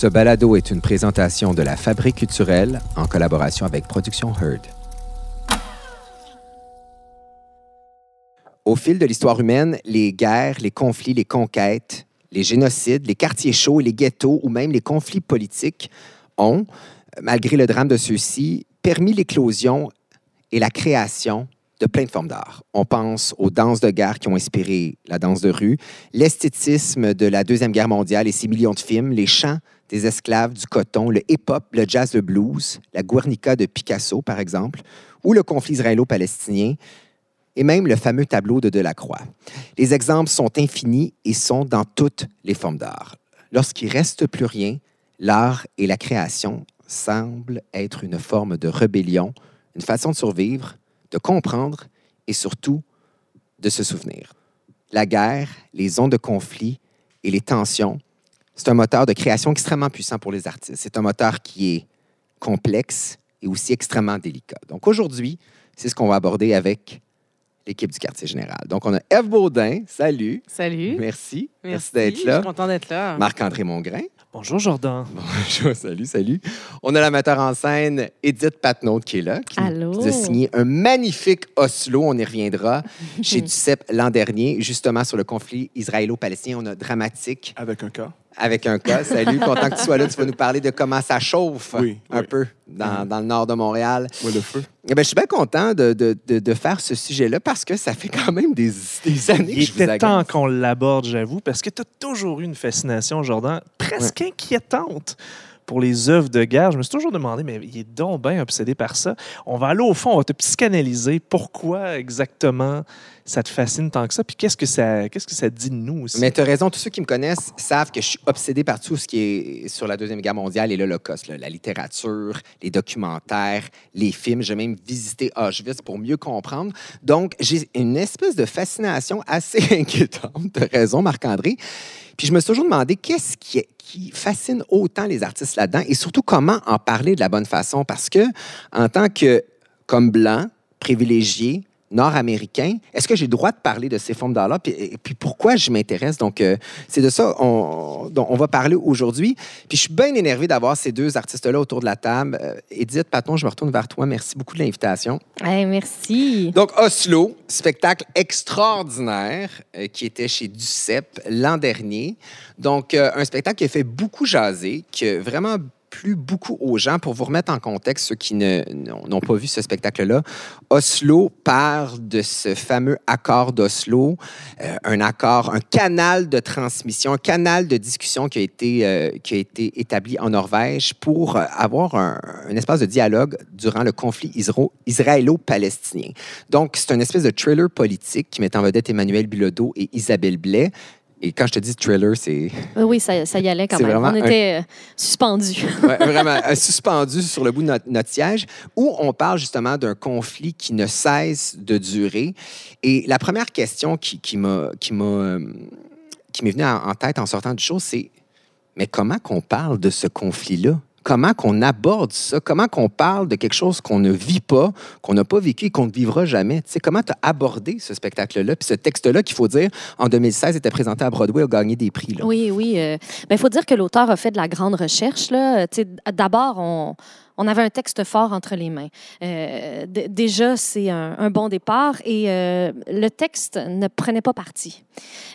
Ce balado est une présentation de la Fabrique culturelle en collaboration avec Production Heard. Au fil de l'histoire humaine, les guerres, les conflits, les conquêtes, les génocides, les quartiers chauds les ghettos ou même les conflits politiques ont, malgré le drame de ceux-ci, permis l'éclosion et la création de plein de formes d'art. On pense aux danses de guerre qui ont inspiré la danse de rue, l'esthétisme de la Deuxième Guerre mondiale et ses millions de films, les chants des esclaves du coton, le hip-hop, le jazz, le blues, la Guernica de Picasso, par exemple, ou le conflit israélo-palestinien, et même le fameux tableau de Delacroix. Les exemples sont infinis et sont dans toutes les formes d'art. Lorsqu'il reste plus rien, l'art et la création semblent être une forme de rébellion, une façon de survivre, de comprendre et surtout de se souvenir. La guerre, les ondes de conflit et les tensions, c'est un moteur de création extrêmement puissant pour les artistes. C'est un moteur qui est complexe et aussi extrêmement délicat. Donc aujourd'hui, c'est ce qu'on va aborder avec l'équipe du quartier général. Donc on a Eve Baudin, salut. Salut. Merci. Merci, d'être là. Je suis content d'être là. Marc-André Mongrain. Bonjour Jordan. Bonjour, salut, salut. On a la metteur en scène Edith Patnaud qui est là, qui Allô? nous a signé un magnifique Oslo, on y reviendra, chez Duceppe l'an dernier, justement sur le conflit israélo-palestinien. On a dramatique Avec un cas. Avec un cas. Salut, content que tu sois là. Tu vas nous parler de comment ça chauffe Oui, un oui. peu dans, dans le nord de Montréal. Ouais, le feu. Eh ben, je suis bien content de, de- de- de faire ce sujet-là parce que ça fait quand même des, des années que Il je vous était temps qu'on l'aborde, j'avoue, parce que tu as toujours eu une fascination, Jordan, presque inquiétante pour les œuvres de guerre. Je me suis toujours demandé, mais il est donc bien obsédé par ça. On va aller au fond, on va te psychanalyser. Pourquoi exactement ça te fascine tant que ça? Puis qu'est-ce que ça, qu'est-ce que ça dit de nous aussi? Mais tu as raison, tous ceux qui me connaissent savent que je suis obsédé par tout ce qui est sur la Deuxième Guerre mondiale et l'Holocauste. La littérature, les documentaires, les films. J'ai même visité Auschwitz pour mieux comprendre. Donc, j'ai une espèce de fascination assez inquiétante. Tu as raison, Marc-André. Puis je me suis toujours demandé qu'est-ce qui, fascine autant les artistes là-dedans et surtout comment en parler de la bonne façon. Parce que, en tant que, comme blanc, privilégié, nord-américain, est-ce que j'ai le droit de parler de ces formes d'art-là? Puis, et puis pourquoi je m'intéresse? Donc, euh, c'est de ça on, dont on va parler aujourd'hui. Puis je suis bien énervé d'avoir ces deux artistes-là autour de la table. Euh, Edith Paton, je me retourne vers toi. Merci beaucoup de l'invitation. Hey, merci. Donc, Oslo, spectacle extraordinaire euh, qui était chez Duceppe l'an dernier. Donc, un spectacle qui a fait beaucoup jaser, qui a vraiment plu beaucoup aux gens. Pour vous remettre en contexte, ceux qui n'ont pas vu ce spectacle-là, Oslo parle de ce fameux accord d'Oslo, euh, un accord, un canal de transmission, un canal de discussion qui a été, euh, qui a été établi en Norvège pour euh, avoir un, espace de dialogue durant le conflit israélo-palestinien. Donc, c'est une espèce de thriller politique qui met en vedette Emmanuel Bilodeau et Isabelle Blais. Et quand je te dis thriller, c'est Oui, ça, ça y allait quand même. On un- était euh, suspendus. Ouais, vraiment euh, suspendu sur le bout de notre, notre siège, où on parle justement d'un conflit qui ne cesse de durer. Et la première question qui, qui m'a qui euh, m'est venue en, en tête en sortant du show, c'est mais comment qu'on parle de ce conflit-là? Comment qu'on aborde ça? Comment qu'on parle de quelque chose qu'on ne vit pas, qu'on n'a pas vécu et qu'on ne vivra jamais? Tu sais, comment tu as abordé ce spectacle-là? Puis ce texte-là, qu'il faut dire, en 2016, était présenté à Broadway, a gagné des prix. Là? Oui, oui. Il faut dire que l'auteur a fait de la grande recherche. D'abord, on, on avait un texte fort entre les mains. Euh, déjà, c'est un, un bon départ et euh, le texte ne prenait pas parti.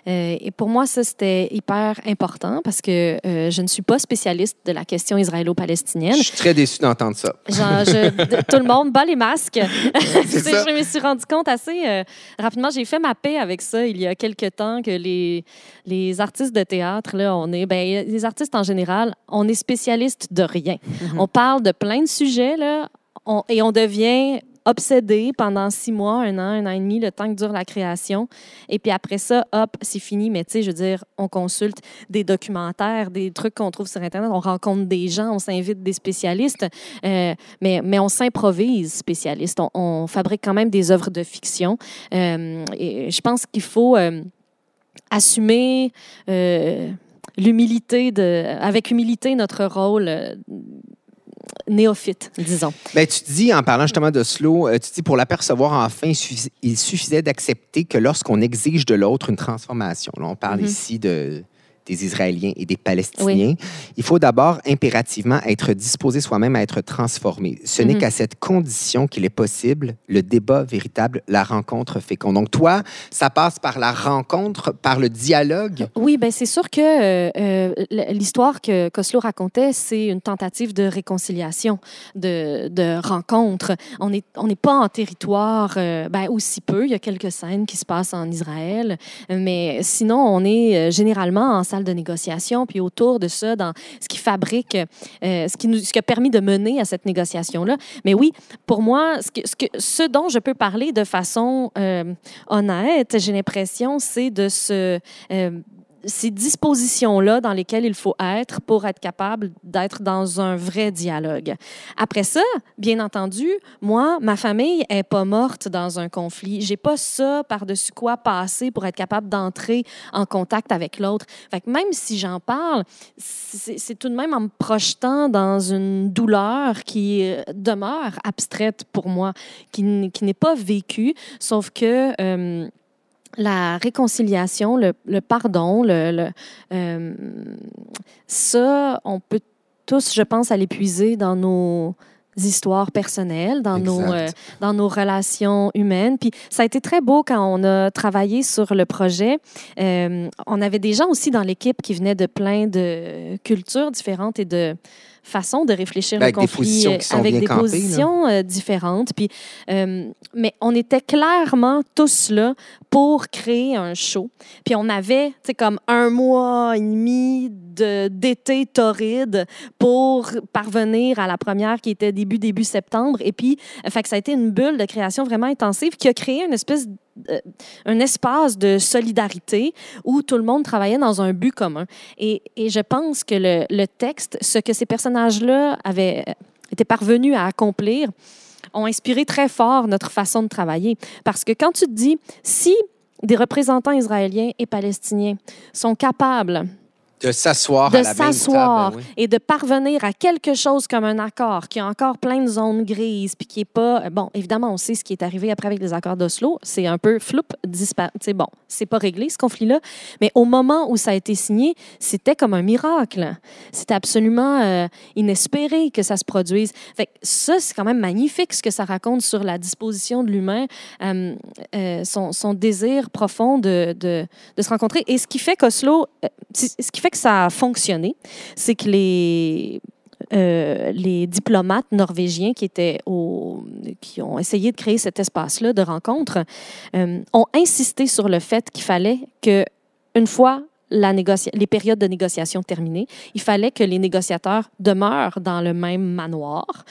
Euh, et pour moi, ça, c'était hyper important parce que euh, je ne suis pas spécialiste de la question Je israélo-palestinienne. suis très déçu d'entendre ça. Genre, je- tout le monde bat les masques. Ça. je me suis rendu compte assez euh, rapidement. J'ai fait ma paix avec ça il y a quelques temps que les, les artistes de théâtre, là, on est, ben, les artistes en général, on est spécialistes de rien. On parle de plein de sujets là, on- et on devient obsédé pendant six mois, un an, un an et demi, le temps que dure la création. Et puis après ça, hop, c'est fini. Mais tu sais, je veux dire, on consulte des documentaires, des trucs qu'on trouve sur Internet, on rencontre des gens, on s'invite des spécialistes, euh, mais, mais on s'improvise spécialiste. On, fabrique quand même des œuvres de fiction. Euh, et je pense qu'il faut euh, assumer l'humilité, de, avec humilité, notre rôle. Néophyte, disons. Ben, tu dis, en parlant justement de slow, euh, tu dis pour l'apercevoir enfin, il suffis- il suffisait d'accepter que lorsqu'on exige de l'autre une transformation, là, on parle Mhm. ici de des Israéliens et des Palestiniens, il faut d'abord impérativement être disposé soi-même à être transformé. Ce n'est Mhm. qu'à cette condition qu'il est possible le débat véritable, la rencontre féconde. Donc toi, ça passe par la rencontre, par le dialogue? Oui, ben c'est sûr que euh, euh, l'histoire que Coslo racontait, c'est une tentative de réconciliation, de, de rencontre. On n'est on n'est pas en territoire, euh, ben, aussi peu. Il y a quelques scènes qui se passent en Israël, mais sinon, on est généralement en de négociation, puis autour de ça, dans ce qui fabrique, euh, ce, qui nous, ce qui a permis de mener à cette négociation-là. Mais oui, pour moi, ce, que, ce dont je peux parler de façon euh, honnête, j'ai l'impression, c'est de ce... Euh, ces dispositions-là dans lesquelles il faut être pour être capable d'être dans un vrai dialogue. Après ça, bien entendu, moi, ma famille est pas morte dans un conflit. J'ai pas ça par-dessus quoi passer pour être capable d'entrer en contact avec l'autre. Même si j'en parle, c'est tout de même en me projetant dans une douleur qui demeure abstraite pour moi, qui, qui n'est pas vécue, sauf que... Euh, la réconciliation, le, le pardon, le, le euh, ça, on peut tous, je pense, à l'épuiser dans nos histoires personnelles, dans nos, euh, dans nos relations humaines. Puis ça a été très beau quand on a travaillé sur le projet. Euh, on avait des gens aussi dans l'équipe qui venaient de plein de cultures différentes et de façons de réfléchir ben, le conflit avec des positions, avec des campées, positions euh, différentes. Puis, euh, mais on était clairement tous là pour créer un show. Puis on avait, tu sais, comme un mois et demi d'été torride pour parvenir à la première qui était début, début septembre. Et puis, fait que ça a été une bulle de création vraiment intensive qui a créé une espèce euh, un espace de solidarité où tout le monde travaillait dans un but commun. Et, et je pense que le, le, texte, ce que ces personnages-là avaient été parvenus à accomplir, ont inspiré très fort notre façon de travailler. Parce que quand tu te dis, si des représentants israéliens et palestiniens sont capables de s'asseoir de s'asseoir oui. et de parvenir à quelque chose comme un accord qui a encore plein de zones grises puis qui est pas bon évidemment on sait ce qui est arrivé après avec les accords d'Oslo. C'est un peu floup dispar c'est bon c'est pas réglé ce conflit là mais au moment où ça a été signé c'était comme un miracle. C'était absolument euh, inespéré que ça se produise. Fait que ça c'est quand même magnifique ce que ça raconte sur la disposition de l'humain euh, euh, son, son, désir profond de, de, de, se rencontrer. Et ce qui fait qu'Oslo ce qui fait que ça a fonctionné, c'est que les, euh, les diplomates norvégiens qui, étaient qui ont essayé de créer cet espace-là de rencontre euh, ont insisté sur le fait qu'il fallait que, une fois la les périodes de négociation terminées, il fallait que les négociateurs demeurent dans le même manoir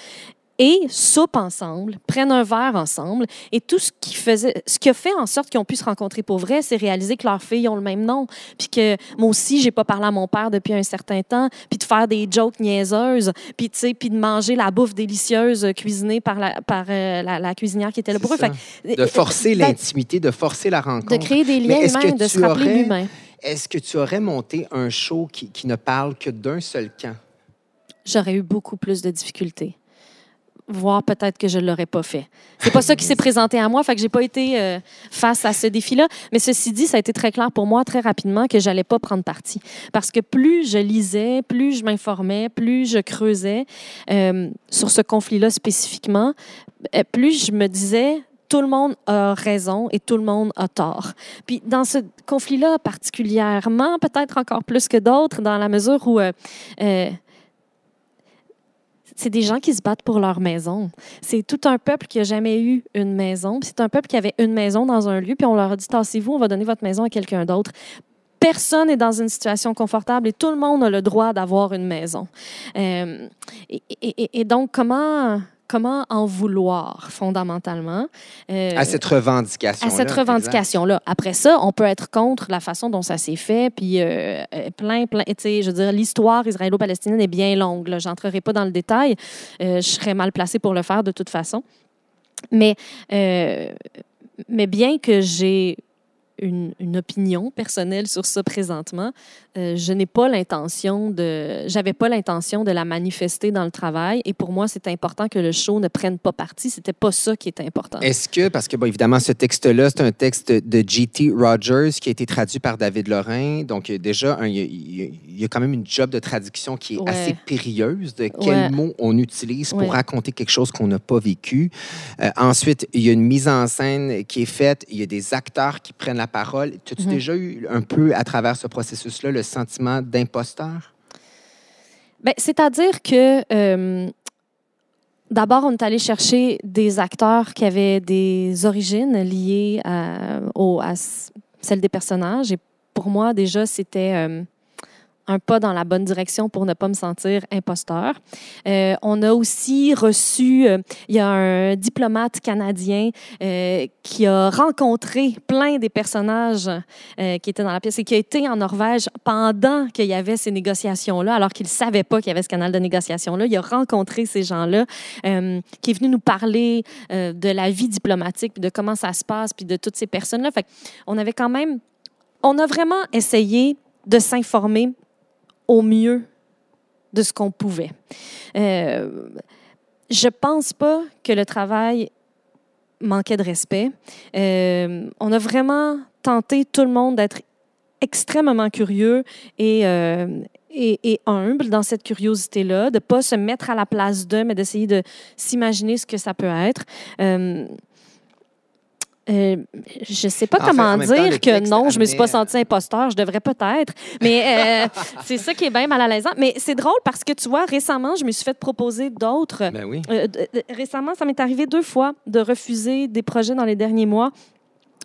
et soupent ensemble, prennent un verre ensemble. Et tout ce qui, faisait, ce qui a fait en sorte qu'ils ont pu se rencontrer pour vrai, c'est réaliser que leurs filles ont le même nom. Puis que moi aussi, j'ai pas parlé à mon père depuis un certain temps. Puis de faire des jokes niaiseuses. Puis, tu sais, puis de manger la bouffe délicieuse cuisinée par la, par, euh, la, la cuisinière qui était là pour eux. Fait, de forcer l'intimité, de forcer la rencontre. De créer des liens humains, de se rappeler l'humain. Est-ce que tu aurais monté un show qui, qui ne parle que d'un seul camp? J'aurais eu beaucoup plus de difficultés voire peut-être que je ne l'aurais pas fait. C'est pas ça qui s'est présenté à moi, fait que j'ai pas été euh, face à ce défi-là. Mais ceci dit, ça a été très clair pour moi très rapidement que j'allais pas prendre parti, parce que plus je lisais, plus je m'informais, plus je creusais euh, sur ce conflit-là spécifiquement, plus je me disais tout le monde a raison et tout le monde a tort. Puis dans ce conflit-là particulièrement, peut-être encore plus que d'autres, dans la mesure où euh, c'est des gens qui se battent pour leur maison. C'est tout un peuple qui n'a jamais eu une maison. C'est un peuple qui avait une maison dans un lieu, puis on leur a dit tassez-vous, on va donner votre maison à quelqu'un d'autre. Personne n'est dans une situation confortable et tout le monde a le droit d'avoir une maison. Euh, et, donc, comment, comment en vouloir fondamentalement. Euh, à cette revendication à cette revendication là après ça on peut être contre la façon dont ça s'est fait puis euh, plein plein tu sais je veux dire l'histoire israélo-palestinienne est bien longue là. J'entrerai pas dans le détail. Euh, je serais mal placée pour le faire de toute façon. Mais euh, mais bien que j'ai une, une opinion personnelle sur ça présentement. Euh, je n'ai pas l'intention de, j'avais pas l'intention de la manifester dans le travail. Et pour moi, c'est important que le show ne prenne pas parti. C'était pas ça qui était important. Est-ce que, parce que, bon, évidemment, ce texte-là, c'est un texte de G.T. Rogers qui a été traduit par David Lorrain. Donc, euh, déjà, il y, a- il y a quand même une job de traduction qui est Ouais. assez périlleuse de quels Ouais. mots on utilise pour Ouais. raconter quelque chose qu'on n'a pas vécu. Euh, ensuite, il y a une mise en scène qui est faite. Il y a des acteurs qui prennent la parole. As-tu Mhm. déjà eu un peu, à travers ce processus-là, le sentiment d'imposteur? Ben, C'est-à-dire que euh, d'abord, on est allé chercher des acteurs qui avaient des origines liées à, au- à s- celles des personnages. Et pour moi, déjà, c'était euh, un pas dans la bonne direction pour ne pas me sentir imposteur. Euh, on a aussi reçu, euh, il y a un diplomate canadien euh, qui a rencontré plein des personnages qui étaient dans la pièce et qui a été en Norvège pendant qu'il y avait ces négociations-là, alors qu'il ne savait pas qu'il y avait ce canal de négociation-là. Il a rencontré ces gens-là, qui est venu nous parler de la vie diplomatique, de comment ça se passe, puis de toutes ces personnes-là. On avait quand même, on a vraiment essayé de s'informer au mieux de ce qu'on pouvait. Euh, je pense pas que le travail manquait de respect. Euh, on a vraiment tenté tout le monde d'être extrêmement curieux et, euh, humble dans cette curiosité-là, de ne pas se mettre à la place d'eux, mais d'essayer de s'imaginer ce que ça peut être. Euh, euh, je ne sais pas En comment temps, dire que non, je me suis pas amenait- sentie imposteur, je devrais peut-être, mais euh, c'est ça qui est bien mal à l'aisant. Mais c'est drôle parce que tu vois, récemment, je me suis fait proposer d'autres Ben oui. euh, récemment, ça m'est arrivé deux fois de refuser des projets dans les derniers mois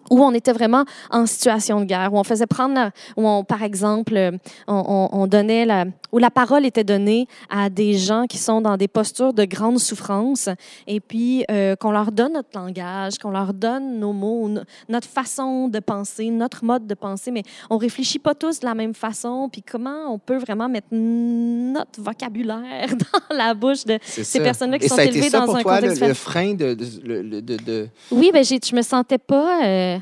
où on était vraiment en situation de guerre, où on faisait prendre, où on, par exemple, euh, on, on- on donnait la, où la parole était donnée à des gens qui sont dans des postures de grande souffrance, et puis euh, qu'on leur donne notre langage, qu'on leur donne nos mots, no- notre façon de penser, notre mode de penser, mais on réfléchit pas tous de la même façon, puis comment on peut vraiment mettre notre vocabulaire dans la bouche de ces ça. personnes-là qui Et sont ça a été élevées ça dans pour un toi, le, contexte le familial. frein de... de- le- le- de- de- Oui, ben j'ai- je me sentais pas, euh,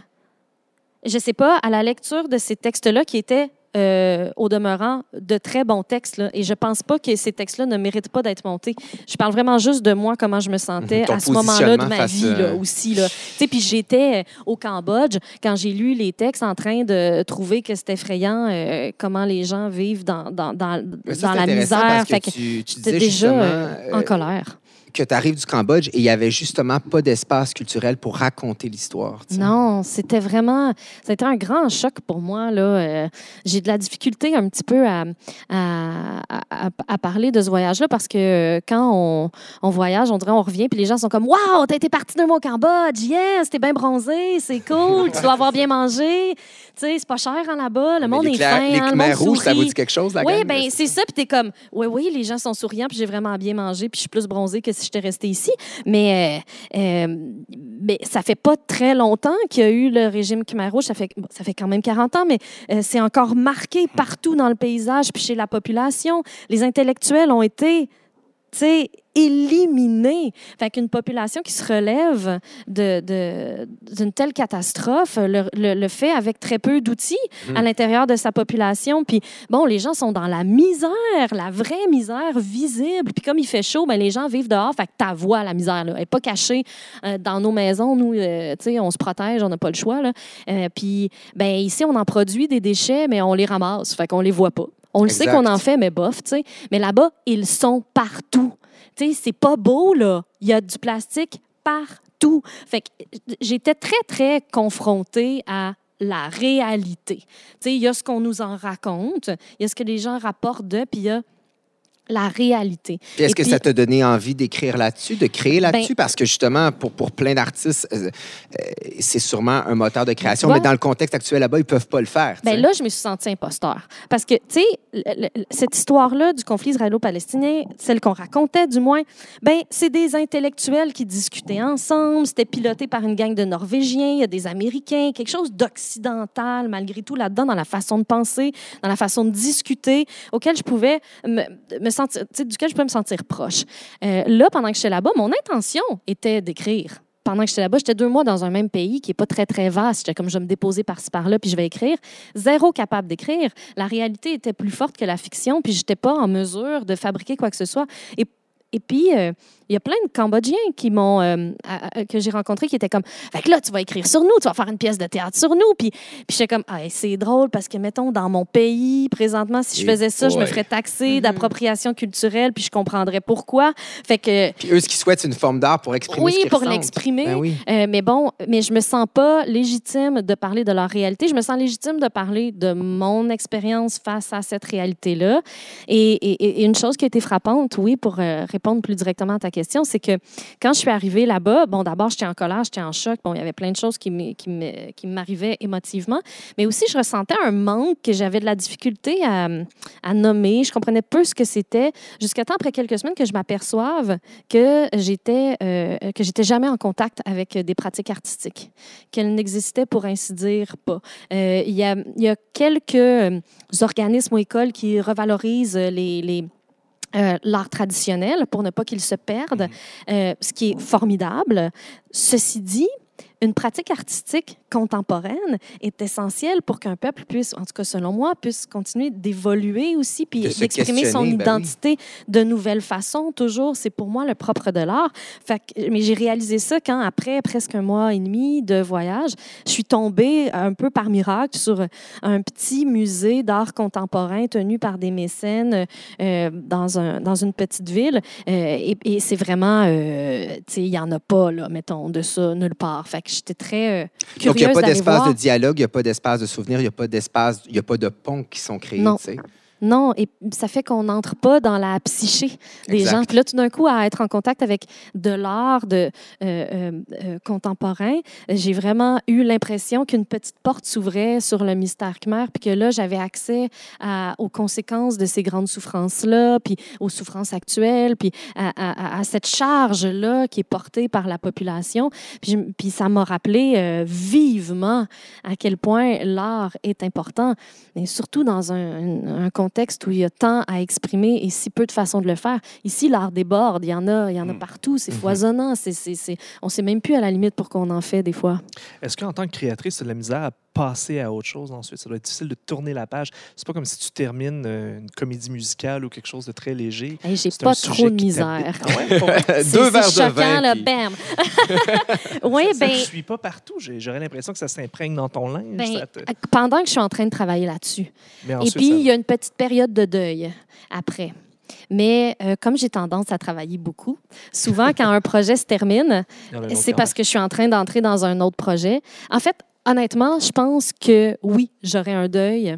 je sais pas, à la lecture de ces textes-là qui étaient euh, au demeurant de très bons textes. Là, et je pense pas que ces textes-là ne méritent pas d'être montés. Je parle vraiment juste de moi, comment je me sentais Mhm. Ton à ce moment-là de ma vie là, euh, aussi. Puis j'étais euh, au Cambodge quand j'ai lu les textes en train de trouver que c'était effrayant euh, comment les gens vivent dans, dans, dans, ça, dans c'est la misère. parce que Fait que tu, tu disais déjà euh, en euh, colère. Que tu arrives du Cambodge et il y avait justement pas d'espace culturel pour raconter l'histoire. Non, c'était vraiment, été un grand choc pour moi. Là. Euh, j'ai de la difficulté un petit peu à, à, à- à parler de ce voyage-là parce que euh, quand on, on voyage, on dirait on revient puis les gens sont comme Waouh, t'as été parti d'un mois au Cambodge, yes, t'es bien bronzé, c'est cool, tu dois avoir bien mangé, tu sais, c'est pas cher hein, là-bas, le Mais monde est fin, Les hein, Khmer rouges, ça vous dit quelque chose, la Oui, ben c'est ça. Puis t'es comme, oui, oui, les gens sont souriants, puis j'ai vraiment bien mangé, puis je suis plus bronzée que si j'étais restée ici. Mais, euh, euh, mais ça fait pas très longtemps qu'il y a eu le régime Khmer Rouge. Ça fait, ça fait quand même 40 ans, mais euh, c'est encore marqué partout dans le paysage, puis chez la population. Les intellectuels ont été, sais, éliminés. Fait qu'une population qui se relève de- d'une telle catastrophe le, le- le fait avec très peu d'outils à l'intérieur de sa population. Puis bon, les gens sont dans la misère, la vraie misère visible. Puis comme il fait chaud, ben, les gens vivent dehors. Fait que ta voix, la misère, là, elle n'est pas cachée euh, dans nos maisons. Nous, euh, tu sais, on se protège, on n'a pas le choix. Là. Euh, puis ben, ici, on en produit des déchets, mais on les ramasse. Fait qu'on les voit pas. On le sait qu'on en fait, mais bof, tu sais. Mais là-bas, ils sont partout. Tu sais, c'est pas beau, là. Il y a du plastique partout. Fait que euh, j'étais très, très confrontée à la réalité. Tu sais, il y a ce qu'on nous en raconte, il y a ce que les gens rapportent d'eux, puis il y a la réalité. Est-ce que puis- ça t'a donné envie d'écrire là-dessus, de créer là-dessus? Ben- Parce que justement, pour, pour plein d'artistes, euh, euh, c'est sûrement un moteur de création, mais dans le contexte actuel là-bas, ils peuvent pas le faire. Ben là, je me suis sentie imposteur. Parce que, tu sais, cette histoire-là du conflit israélo-palestinien, celle qu'on racontait du moins, ben c'est des intellectuels qui discutaient ensemble. C'était piloté par une gang de Norvégiens, il y a des Américains, quelque chose d'occidental malgré tout là-dedans, dans la façon de penser, dans la façon de discuter, auquel je pouvais me, me duquel je pouvais me sentir proche. Euh, là, pendant que j'étais là-bas, mon intention était d'écrire. pendant que j'étais là-bas, j'étais deux mois dans un même pays qui n'est pas très, très vaste. J'étais comme, je vais me déposer par-ci, par-là, puis je vais écrire. Zéro capable d'écrire. La réalité était plus forte que la fiction, puis j'étais pas en mesure de fabriquer quoi que ce soit. Et, et puis, euh, il y a plein de Cambodgiens qui m'ont euh, à- à- que j'ai rencontrés qui étaient comme fait que là tu vas écrire sur nous tu vas faire une pièce de théâtre sur nous puis puis j'étais comme ah, c'est drôle parce que mettons dans mon pays présentement si je faisais ça je me ferais taxer d'appropriation culturelle puis je comprendrais pourquoi fait que Puis eux, ce qu'ils souhaitent, c'est une forme d'art pour exprimer ce oui qu'ils pour l'exprimer Ben oui. euh, mais bon, mais je me sens pas légitime de parler de leur réalité. Je me sens légitime de parler de mon expérience face à cette réalité-là. Et, et- et une chose qui a été frappante, oui, pour euh, plus directement à ta question, c'est que quand je suis arrivée là-bas, bon, d'abord, j'étais en colère, j'étais en choc. Bon, il y avait plein de choses qui m'arrivaient émotivement, mais aussi, je ressentais un manque que j'avais de la difficulté à, à nommer. Je comprenais peu ce que c'était jusqu'à temps, après quelques semaines, que je m'aperçoive que j'étais euh, jamais en contact avec des pratiques artistiques, qu'elles n'existaient pour ainsi dire pas. Euh, Il y, a, y a quelques euh, organismes ou écoles qui revalorisent les, les euh, l'art traditionnel pour ne pas qu'il se perde, euh, ce qui est formidable. Ceci dit, une pratique artistique contemporaine est essentielle pour qu'un peuple puisse, en tout cas selon moi, puisse continuer d'évoluer aussi, puis d'exprimer son ben oui. identité de nouvelles façons. Toujours, c'est pour moi le propre de l'art. Mais j'ai réalisé ça quand, après presque un mois et demi de voyage, je suis tombée un peu par miracle sur un petit musée d'art contemporain tenu par des mécènes euh, dans, un, dans une petite ville. Euh, et et c'est vraiment, euh, tu sais, il n'y en a pas, là, mettons, de ça nulle part. Fait que j'étais très euh, curieuse Donc, il n'y a pas d'espace de dialogue, il n'y a pas d'espace de souvenir, il n'y a pas d'espace, il n'y a pas de ponts qui sont créés. Non. tu sais. Non, et ça fait qu'on n'entre pas dans la psyché des Exact. gens. Puis là, tout d'un coup, à être en contact avec de l'art de, euh, euh, euh, contemporain, j'ai vraiment eu l'impression qu'une petite porte s'ouvrait sur le mystère khmer, puis que là, j'avais accès à- aux conséquences de ces grandes souffrances-là, puis aux souffrances actuelles, puis à, à- à- à cette charge-là qui est portée par la population. Puis, je- puis ça m'a rappelé euh, vivement à quel point l'art est important, et surtout dans un, un- un contexte où il y a tant à exprimer et si peu de façons de le faire. Ici, l'art déborde, il y en a, il y en a Mm. partout, c'est Mhm. foisonnant, c'est, c'est, c'est- on ne sait même plus à la limite pour qu'on en fait des fois. Est-ce qu'en tant que créatrice, as de la misère à passer à autre chose ensuite? Ça doit être difficile de tourner la page. C'est pas comme si tu termines euh, une comédie musicale ou quelque chose de très léger. Hey, j'ai pas trop de misère. Ah ouais? Deux verres de choquant, vin. là, puis- bam! oui, ça, ça ben, ne suit pas partout. J'aurais l'impression que ça s'imprègne dans ton linge. ben, ça te- pendant que je suis en train de travailler là-dessus, Et puis, il y a une petite période de deuil après. Mais euh, comme j'ai tendance à travailler beaucoup, souvent quand un projet se termine, c'est parce que je suis en train d'entrer dans un autre projet. En fait, honnêtement, je pense que oui, j'aurai un deuil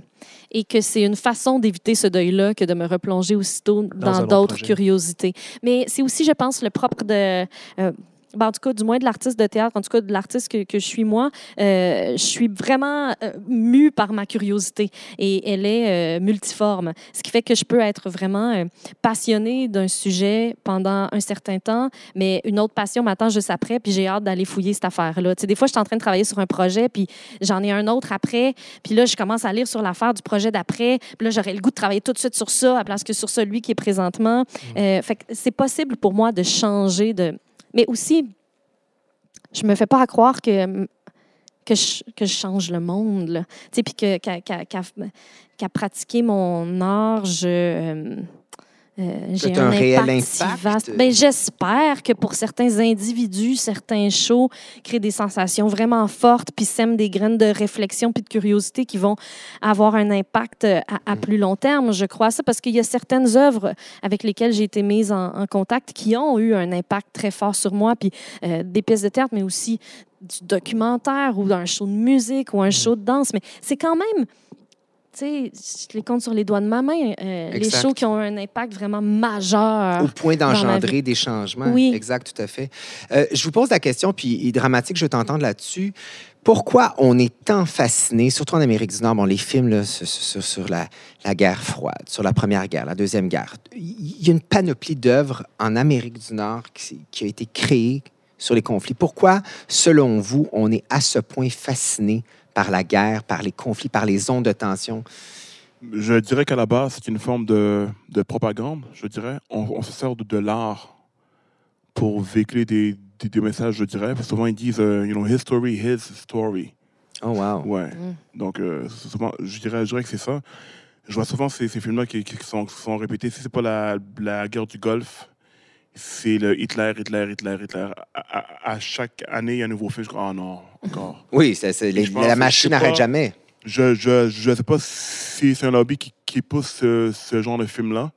et que c'est une façon d'éviter ce deuil-là que de me replonger aussitôt dans autre d'autres curiosités. Mais c'est aussi, je pense, le propre de... euh, ben, en tout cas, du moins de l'artiste de théâtre, en tout cas de l'artiste que, que je suis moi, euh, je suis vraiment euh, mue par ma curiosité et elle est euh, multiforme. Ce qui fait que je peux être vraiment euh, passionnée d'un sujet pendant un certain temps, mais une autre passion m'attend juste après, puis j'ai hâte d'aller fouiller cette affaire-là. Tu sais, des fois, je suis en train de travailler sur un projet, puis j'en ai un autre après, puis là, je commence à lire sur l'affaire du projet d'après, puis là, j'aurais le goût de travailler tout de suite sur ça, à place que sur celui qui est présentement. Euh, fait que c'est possible pour moi de changer de... Mais aussi, je me fais pas à croire que que je, que je change le monde. Tu sais, puis qu'à pratiquer mon art, je... euh, euh, j'ai un, un réel impact impact? vaste. Ben, J'espère que pour certains individus, certains shows créent des sensations vraiment fortes, puis sèment des graines de réflexion puis de curiosité qui vont avoir un impact euh, à, à Mm. plus long terme. Je crois ça parce qu'il y a certaines œuvres avec lesquelles j'ai été mise en, en contact qui ont eu un impact très fort sur moi, puis euh, des pièces de théâtre, mais aussi du documentaire ou d'un show de musique ou un show de danse. Mais c'est quand même, tu sais, je les compte sur les doigts de ma main, euh, les shows qui ont un impact vraiment majeur. Au point d'engendrer des changements. Oui. Exact, tout à fait. Euh, je vous pose la question, puis dramatique, je veux t'entendre là-dessus. Pourquoi on est tant fasciné, surtout en Amérique du Nord, bon, les films là, sur, sur- sur la, la guerre froide, sur la première guerre, la deuxième guerre, il y a une panoplie d'œuvres en Amérique du Nord qui, qui a été créée sur les conflits. Pourquoi, selon vous, on est à ce point fasciné par la guerre, par les conflits, par les ondes de tension? Je dirais qu'à la base, c'est une forme de, de propagande, je dirais. On, on se sert de, de l'art pour véhiculer des, des, des messages, je dirais. Souvent, ils disent, euh, you know, his story, his story. Oh, wow. Ouais. Mm. Donc, euh, souvent, je, dirais, je dirais que c'est ça. Je vois souvent ces, ces films-là qui, qui sont, qui sont répétés. Si c'est pas la, la guerre du Golfe, c'est le Hitler, Hitler, Hitler, Hitler. À, à- à chaque année, il y a un nouveau film. Je dis, oh non, encore. Oui, c'est- c'est- les- Je pense la machine n'arrête jamais. Je je, je sais pas si c'est un lobby qui, qui pousse ce, ce genre de film-là,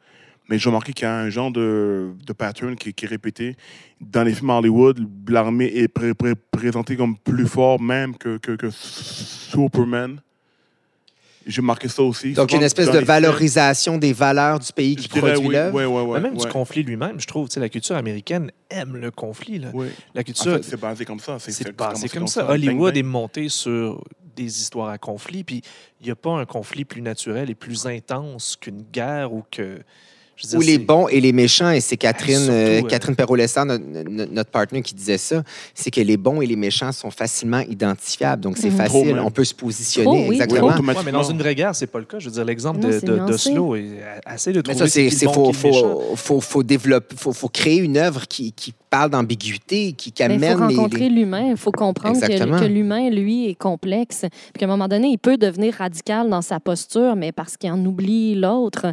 mais j'ai remarqué qu'il y a un genre de, de pattern qui, qui est répété. Dans les films Hollywood, l'armée est pré- pré- présentée comme plus fort même que, que, que Superman. J'ai marqué ça aussi. Donc, Souvent, une espèce de valorisation des valeurs du pays qui produit oui. l'œuvre. Mais même du conflit lui-même, je trouve. tu sais, La culture américaine aime le conflit. Là. La En culture, fait, c'est basé comme ça. c'est basé comme ça. Hollywood est monté sur des histoires à conflit, puis il n'y a pas un conflit plus naturel et plus intense qu'une guerre ou que. Je veux Ou dire, les bons et les méchants, et c'est Catherine, surtout, euh, euh, Catherine Perrault-Lessard, notre, notre- partenaire, qui disait ça, c'est que les bons et les méchants sont facilement identifiables. Donc, c'est Mhm. facile, Trop on peut se positionner Trop, oui, exactement. mais dans une vraie guerre, c'est pas le cas. Je veux dire, l'exemple de, de- d'Oslo est assez de Mais trouver ça, c'est, faut, faut, faut, faut développer, faut, faut créer une œuvre qui, qui parle d'ambiguïté, qui, qui Mais il amène faut rencontrer les... l'humain. Il faut comprendre que, que l'humain, lui, est complexe. Puis qu'à un moment donné, il peut devenir radical dans sa posture, mais parce qu'il en oublie l'autre.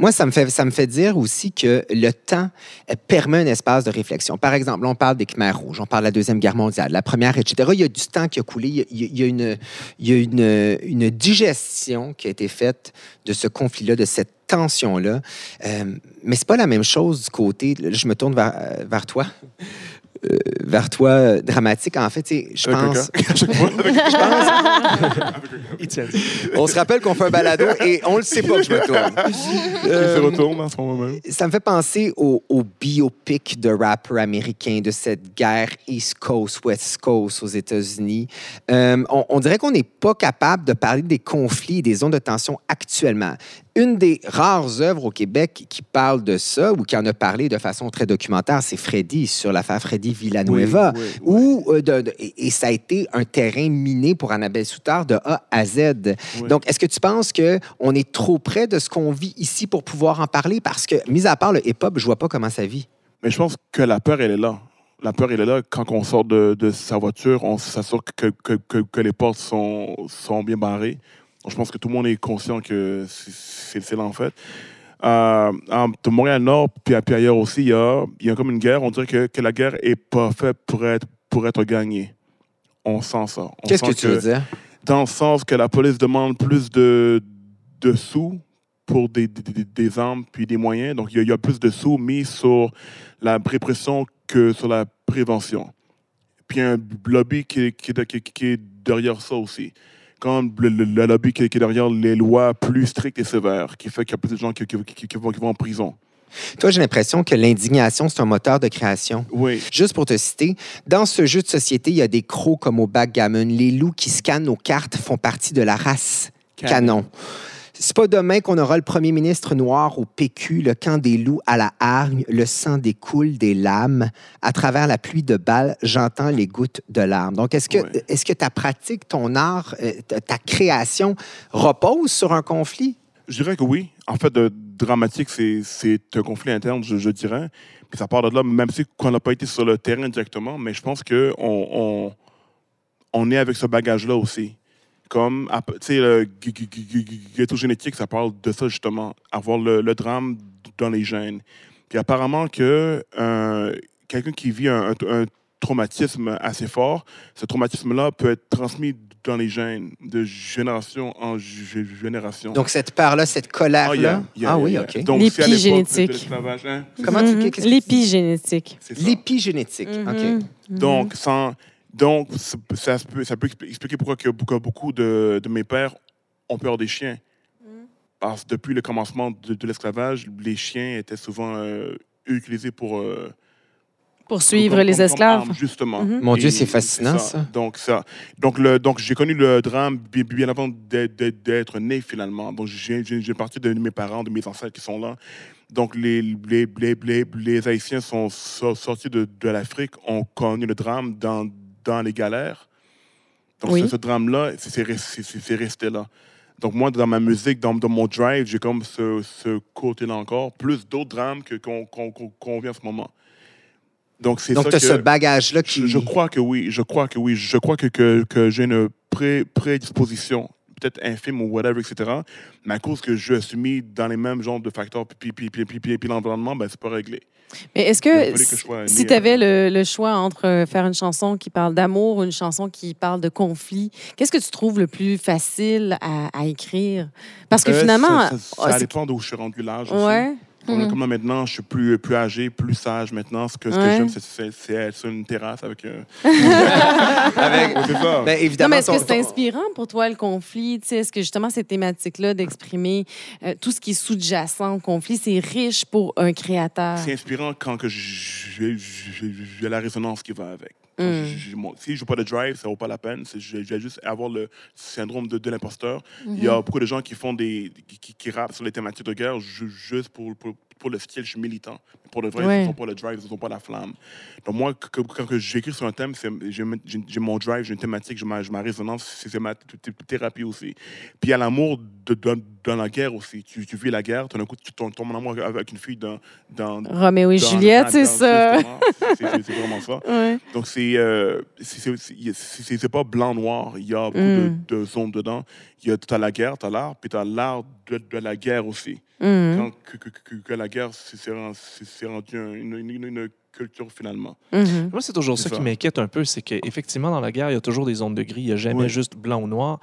Moi, ça me, fait, ça me fait dire aussi que le temps euh, permet un espace de réflexion. Par exemple, on parle des Khmers rouges, on parle de la Deuxième Guerre mondiale, la Première, etc. Il y a du temps qui a coulé, il y a, une, il y a une, une digestion qui a été faite de ce conflit-là, de cette tension-là. Euh, mais c'est pas la même chose du côté... là, je me tourne vers, euh, vers toi. Euh, vers toi, euh, dramatique. En fait, je pense... On se rappelle qu'on fait un balado et on le sait pas que je me tourne. Il se retourne en ce moment-même. Ça me fait penser au, au biopic de rappeurs américains de cette guerre East Coast, West Coast aux États-Unis. Euh, on, on dirait qu'on n'est pas capable de parler des conflits et des zones de tension actuellement. Une des rares œuvres au Québec qui parle de ça ou qui en a parlé de façon très documentaire, c'est Freddy sur l'affaire Freddy Villanueva. Oui, oui, oui. Où, euh, de- de- et, ça a été un terrain miné pour Annabelle Soutard de A à Z. Donc, est-ce que tu penses qu'on est trop près de ce qu'on vit ici pour pouvoir en parler? Parce que, mis à part le hip-hop, je vois pas comment ça vit. Mais je pense que la peur, elle est là. La peur, elle est là. Quand on sort de, de sa voiture, on s'assure que, que, que, que les portes sont, sont bien barrées. Je pense que tout le monde est conscient que c'est- là, en fait. Euh, en- de Montréal-Nord, puis, puis ailleurs aussi, il y a, il y a comme une guerre. On dirait que, que la guerre est pas faite pour être, pour être gagnée. On sent ça. Qu'est-ce que tu veux dire? dans le sens que la police demande plus de, de sous pour des, des, armes puis des moyens. Donc, il y, a- il y a plus de sous mis sur la répression que sur la prévention. Puis, il y a un lobby qui, qui, qui- qui est derrière ça aussi. Comme le, lobby qui, qui est derrière les lois plus strictes et sévères, qui fait qu'il y a plus de gens qui, qui- qui- qui vont, qui vont en prison. Toi, j'ai l'impression que l'indignation, c'est un moteur de création. Oui. Juste pour te citer, dans ce jeu de société, il y a des crocs comme au backgammon. Les loups qui scannent nos cartes font partie de la race canon. C'est pas demain qu'on aura le premier ministre noir au PQ, le camp des loups à la hargne, le sang découle des lames. À travers la pluie de balles, j'entends les gouttes de larmes. Donc, est-ce que, Ouais. est-ce que ta pratique, ton art, euh, ta création repose sur un conflit? Je dirais que oui. En fait, de dramatique, c'est c'est un conflit interne, je, je dirais. Puis ça part de là, même si on n'a pas été sur le terrain directement, mais je pense qu'on on, on est avec ce bagage-là aussi. Comme, tu sais, le ghetto génétique, ça parle de ça justement, avoir le, le drame dans les gènes. Puis apparemment que euh, quelqu'un qui vit un, un- un traumatisme assez fort, ce traumatisme-là peut être transmis dans les gènes de génération en gé- génération. Donc, cette peur-là, cette Ah, colère-là? yeah, yeah, ah oui, yeah. OK. L'épigénétique. hein, tu dis? L'épigénétique. L'épigénétique. OK. Mhm. Donc, sans, donc ça, peut, ça peut expli- expliquer pourquoi que, que beaucoup de, de mes pères ont peur des chiens. Parce que depuis le commencement de, de l'esclavage, les chiens étaient souvent euh, utilisés pour... euh, Pour suivre comme- les comme- comme esclaves. arme, justement. Mhm. Mon Dieu, c'est fascinant, ça. Donc, ça. Donc, le, donc j'ai connu le drame bi- bien avant d'être- né, finalement. Donc, j'ai j'ai- j'ai parti de mes parents, de mes ancêtres qui sont là. Donc, les, les, les, les, les Haïtiens sont so- sortis de, de l'Afrique, ont connu le drame dans, dans les galères. Donc, Oui. ce, ce drame-là, c'est- resté, là. Donc, moi, dans ma musique, dans, dans mon drive, j'ai comme ce, ce côté-là encore, plus d'autres drames qu'on qu'on vit en ce moment. Donc, c'est Donc, tu as que ce bagage-là qui. je, je crois que oui. Je crois que oui. Je crois que, que, que j'ai une pré- prédisposition, peut-être infime ou whatever, etc. Mais à cause que je suis mis dans les mêmes genres de facteurs, puis, puis, puis, puis, puis, puis l'environnement, ben, c'est pas réglé. Mais est-ce que, si tu avais le, le choix entre faire une chanson qui parle d'amour ou une chanson qui parle de conflit, qu'est-ce que tu trouves le plus facile à, à écrire? Parce que Euh, finalement... Ça, ça, ça c'est- dépend d'où je suis rendu l'âge aussi. Comme, Mhm. comme là, maintenant, je suis plus, plus âgé, plus sage maintenant. Ce que, ce que Ouais. j'aime, c'est- c'est c'est être sur une terrasse avec un. Avec- Ouais, c'est ça. Ben, Non, évidemment, mais est-ce que c'est ton- inspirant pour toi, le conflit? Tu sais, Est-ce que justement, cette thématique-là d'exprimer euh, tout ce qui est sous-jacent au conflit, c'est riche pour un créateur? C'est inspirant quand que j'ai j'ai- j'ai la résonance qui va avec. Mm. j'ai- mon- si je n'ai pas de drive, ça ne vaut pas la peine. Je je vais juste avoir le syndrome de, de l'imposteur. Il y a beaucoup de gens qui font des qui, qui, qui rappent sur les thématiques de guerre ju- juste pour, pour, pour le style, je suis militant. Pour le vrai, Ouais. ils n'ont pas le drive, ils n'ont pas la flamme. Donc moi, que- quand j'écris sur un thème, j'ai mon drive, j'ai une thématique, j'ai ma, ma résonance, c'est ma thérapie aussi. Puis il y a l'amour de- de- dans la guerre aussi. Tu, tu vis la guerre, tout d'un coup, tu tombes, en amour avec une fille dans... dans Roméo et Juliette, c'est ça. C'est- vraiment ça. Ouais. Donc, c'est euh, c'est- pas blanc-noir. Il y a beaucoup Mm. de, de zones dedans. Il y a, as la guerre, tu as l'art, puis tu as l'art de, de la guerre aussi. Mhm. Quand, que- que- que la guerre, c'est c'est ren- c'est- c'est rendu un- une, une- une culture finalement. Mhm. Moi, c'est toujours C'est ça, ça. qui m'inquiète un peu, c'est qu'effectivement, dans la guerre, il y a toujours des zones de gris. Il n'y a jamais Oui. juste blanc ou noir.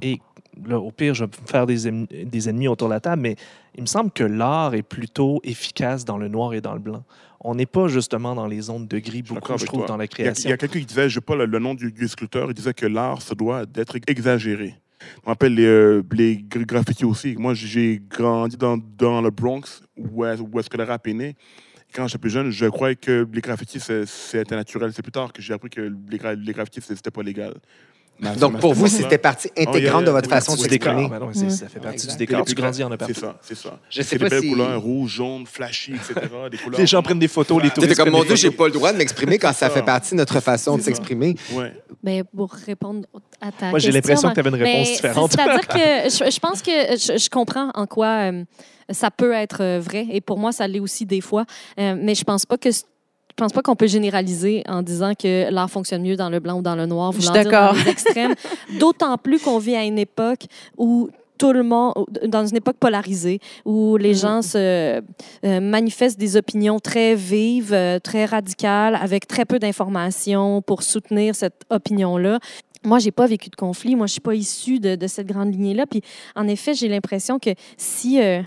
Et là, au pire, je vais me faire des, em- des ennemis autour de la table, mais il me semble que l'art est plutôt efficace dans le noir et dans le blanc. On n'est pas justement dans les zones de gris beaucoup, je trouve, toi. dans la Il y a, il création. y a quelqu'un qui disait, je n'ai pas le, le nom du, du sculpteur, il disait que l'art se doit d'être exagéré. On appelle les, euh, les gra- graffitis aussi. Moi, j'ai grandi dans, le Bronx, où, est- où est-ce que le rap est né. Quand j'étais plus jeune, je croyais que les graffitis, c'était naturel. C'est plus tard que j'ai appris que les, les graffitis, c'était pas légal. Donc, pour vous, c'était partie intégrante de votre façon de s'exprimer. Ben c'est- Mm. Ça fait partie du décor. Tu grandis en a partout. C'est ça, c'est ça. Je sais C'est pas des belles si- couleurs, rouge, jaune, flashy, etc. Des couleurs. Les gens prennent des photos, les touristes comme, mon Dieu, j'ai pas le droit de m'exprimer quand ça fait partie de notre façon de s'exprimer. Mais pour répondre à ta Moi, j'ai question, l'impression que tu avais une réponse mais différente. c'est- C'est-à-dire que je, pense que je, comprends en quoi euh, ça peut être euh, vrai, et pour moi, ça l'est aussi des fois. Euh, mais je pense pas que pense pas qu'on peut généraliser en disant que l'art fonctionne mieux dans le blanc ou dans le noir. Je voulant dire dans d'accord. les extrêmes. D'autant plus qu'on vit à une époque où tout le monde, dans une époque polarisée, où les Mhm. gens se euh, manifestent des opinions très vives, euh, très radicales, avec très peu d'informations pour soutenir cette opinion-là. Moi, j'ai pas vécu de conflit. Moi, je suis pas issue de, de cette grande lignée-là. Puis, en effet, j'ai l'impression que si euh,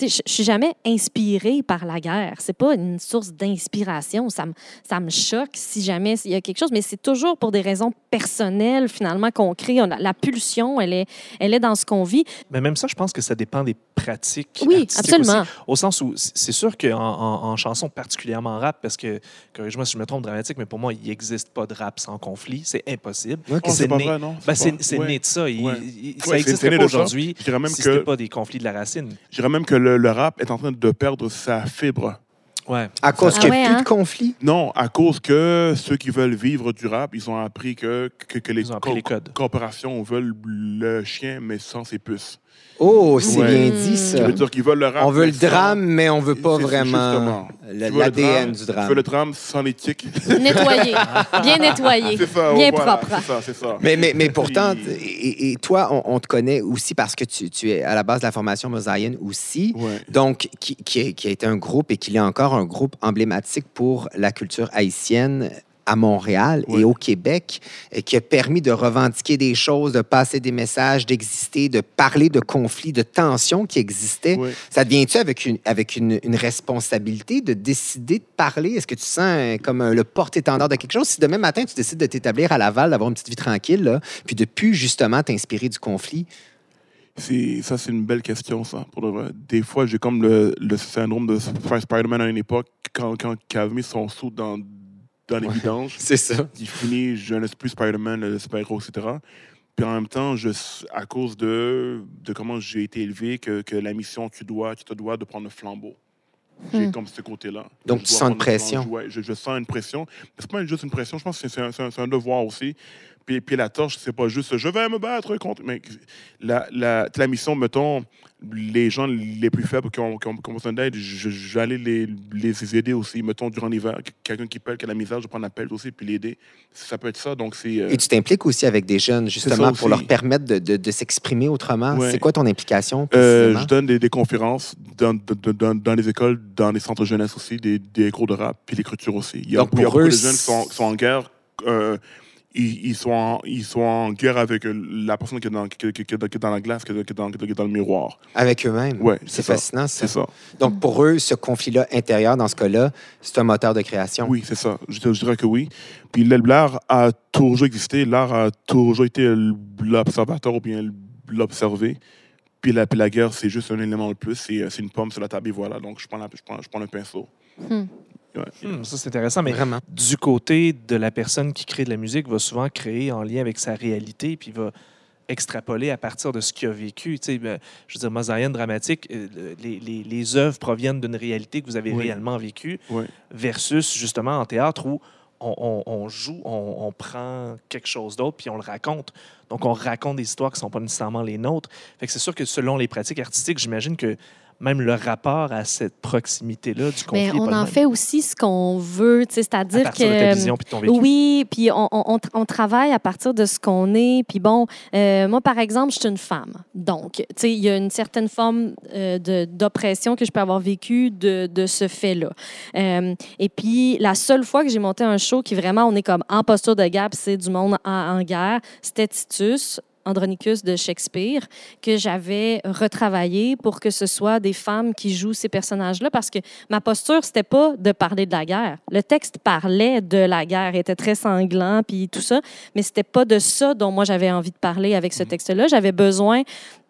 je je suis jamais inspirée par la guerre. C'est pas une source d'inspiration. Ça me, ça me choque si jamais il y a quelque chose, mais c'est toujours pour des raisons personnelles, finalement, qu'on crée. On a- la pulsion, elle est, elle est dans ce qu'on vit. Mais même ça, je pense que ça dépend des pratiques. Oui, absolument. aussi. au sens où c'est sûr qu'en en, en chanson, particulièrement en rap, parce que, corrige-moi si je me trompe dramatique, mais pour moi, il n'existe pas de rap sans conflit. C'est impossible. Ok. Oh, c'est pas né- vrai, non? Ben, c'est ouais. né de ça. Il- Ouais. il- Ouais, ça c'est né pas aujourd'hui si que- c'était pas des conflits de la racine. Je dirais même que le, le rap est en train de perdre sa fibre. Ouais. À cause Ah qu'il n'y a ouais, plus hein? de conflit. Non, à cause que ceux qui veulent vivre du rap, ils ont appris que, que, que les, appris les codes. corporations veulent le chien, mais sans ses puces. Oh, c'est Ouais. bien dit, Ça ça. veut dire qu'ils veulent le rap. On veut le drame, mais on veut pas vraiment l'ADN drame, du Tu veux drame. le drame sans l'éthique? Nettoyé, bien nettoyé, C'est ça. bien voilà, propre. C'est ça, c'est ça. Mais, mais, mais pourtant, et, et toi, on, on te connaît aussi parce que tu, tu es à la base de la formation Mosaïen aussi. Ouais. Donc, qui, qui, est- qui a été un groupe et qui est encore un groupe emblématique pour la culture haïtienne à Montréal et au Québec, et qui a permis de revendiquer des choses, de passer des messages, d'exister, de parler de conflits, de tensions qui existaient. Ça devient-tu avec, une, avec une, une responsabilité de décider de parler? Est-ce que tu sens euh, comme euh, le porte-étendard de quelque chose? Si demain matin, tu décides de t'établir à Laval, d'avoir une petite vie tranquille, là, puis de plus justement t'inspirer du conflit, Ça, c'est une belle question, ça, pour de vrai. Des fois, j'ai comme le, le syndrome de Sp- Spider-Man à une époque, quand, quand il avait mis son sou dans, dans les Ouais. vidanges. c'est ça. Il finit, je ne suis plus Spider-Man, le super-héros, etc. Puis en même temps, je, à cause de, de comment j'ai été élevé, que, que la mission, tu dois, tu te dois de prendre le flambeau. J'ai Hmm. comme ce côté-là. Donc, Je tu sens une pression. Ouais, je, je sens une pression. C'est pas juste une pression, je pense que c'est un, un- un devoir aussi. Puis, puis la torche, c'est pas juste je vais me battre contre. Mais la, la, la mission, mettons, les gens les plus faibles qui ont, qui ont, qui ont besoin d'aide, je, aller les, les aider aussi. Mettons, durant l'hiver, quelqu'un qui pèle, qui a la misère, je prends un appel aussi, puis l'aider. Ça peut être ça. Donc, c'est. euh, Et tu t'impliques aussi avec des jeunes, justement, pour leur permettre de, de- de s'exprimer autrement. Ouais. C'est quoi ton implication? Euh, je donne des, des conférences dans, dans, dans, dans les écoles, dans les centres jeunesse aussi, des, des cours de rap, puis l'écriture aussi. Il y a, Donc, il y a pour beaucoup eux, de jeunes qui sont, qui sont en guerre. euh, ils, ils sont en, ils sont en guerre avec euh, la personne qui est dans, qui, qui- qui est dans- qui est dans la glace, qui est, qui est dans, qui est dans le miroir. Avec eux-mêmes? Ouais, c'est fascinant, ça. C'est ça. Donc, pour eux, ce conflit-là intérieur, dans ce cas-là, c'est un moteur de création. Oui, c'est ça. Je, je dirais que oui. Puis l'art a toujours existé. L'art a toujours été l'observateur ou bien l'observer. Puis la, puis la guerre, c'est juste un élément de plus. C'est c'est une pomme sur la table et voilà. Donc, je prends, la- je prends, je prends le pinceau. Hmm. Ouais. Hmm, ça, c'est intéressant. Mais Vraiment. du côté de la personne qui crée de la musique, va souvent créer en lien avec sa réalité, puis va extrapoler à partir de ce qu'il a vécu. Tu sais, ben, je veux dire, Mosaïen dramatique, euh, les, les, les œuvres proviennent d'une réalité que vous avez Oui. réellement vécue, Oui. versus justement en théâtre où on, on- on joue, on, on prend quelque chose d'autre, puis on le raconte. Donc, on raconte des histoires qui ne sont pas nécessairement les nôtres. Fait que c'est sûr que selon les pratiques artistiques, j'imagine que même le rapport à cette proximité-là du conflit Mais est on en fait aussi ce qu'on veut, c'est-à-dire que... de ta vision puis ton vécu. Oui, puis on, on- on- on travaille à partir de ce qu'on est. Puis bon, euh, moi, par exemple, je suis une femme. Donc, tu sais, il y a une certaine forme euh, d'oppression que je peux avoir vécue de, de ce fait-là. Euh, et puis, la seule fois que j'ai monté un show qui vraiment, on est comme en posture de guerre, c'est du monde en, en guerre, c'était Titus. Andronicus de Shakespeare, que j'avais retravaillé pour que ce soit des femmes qui jouent ces personnages-là, parce que ma posture, c'était pas de parler de la guerre. Le texte parlait de la guerre, était très sanglant, puis tout ça, mais c'était pas de ça dont moi j'avais envie de parler avec ce texte-là. J'avais besoin,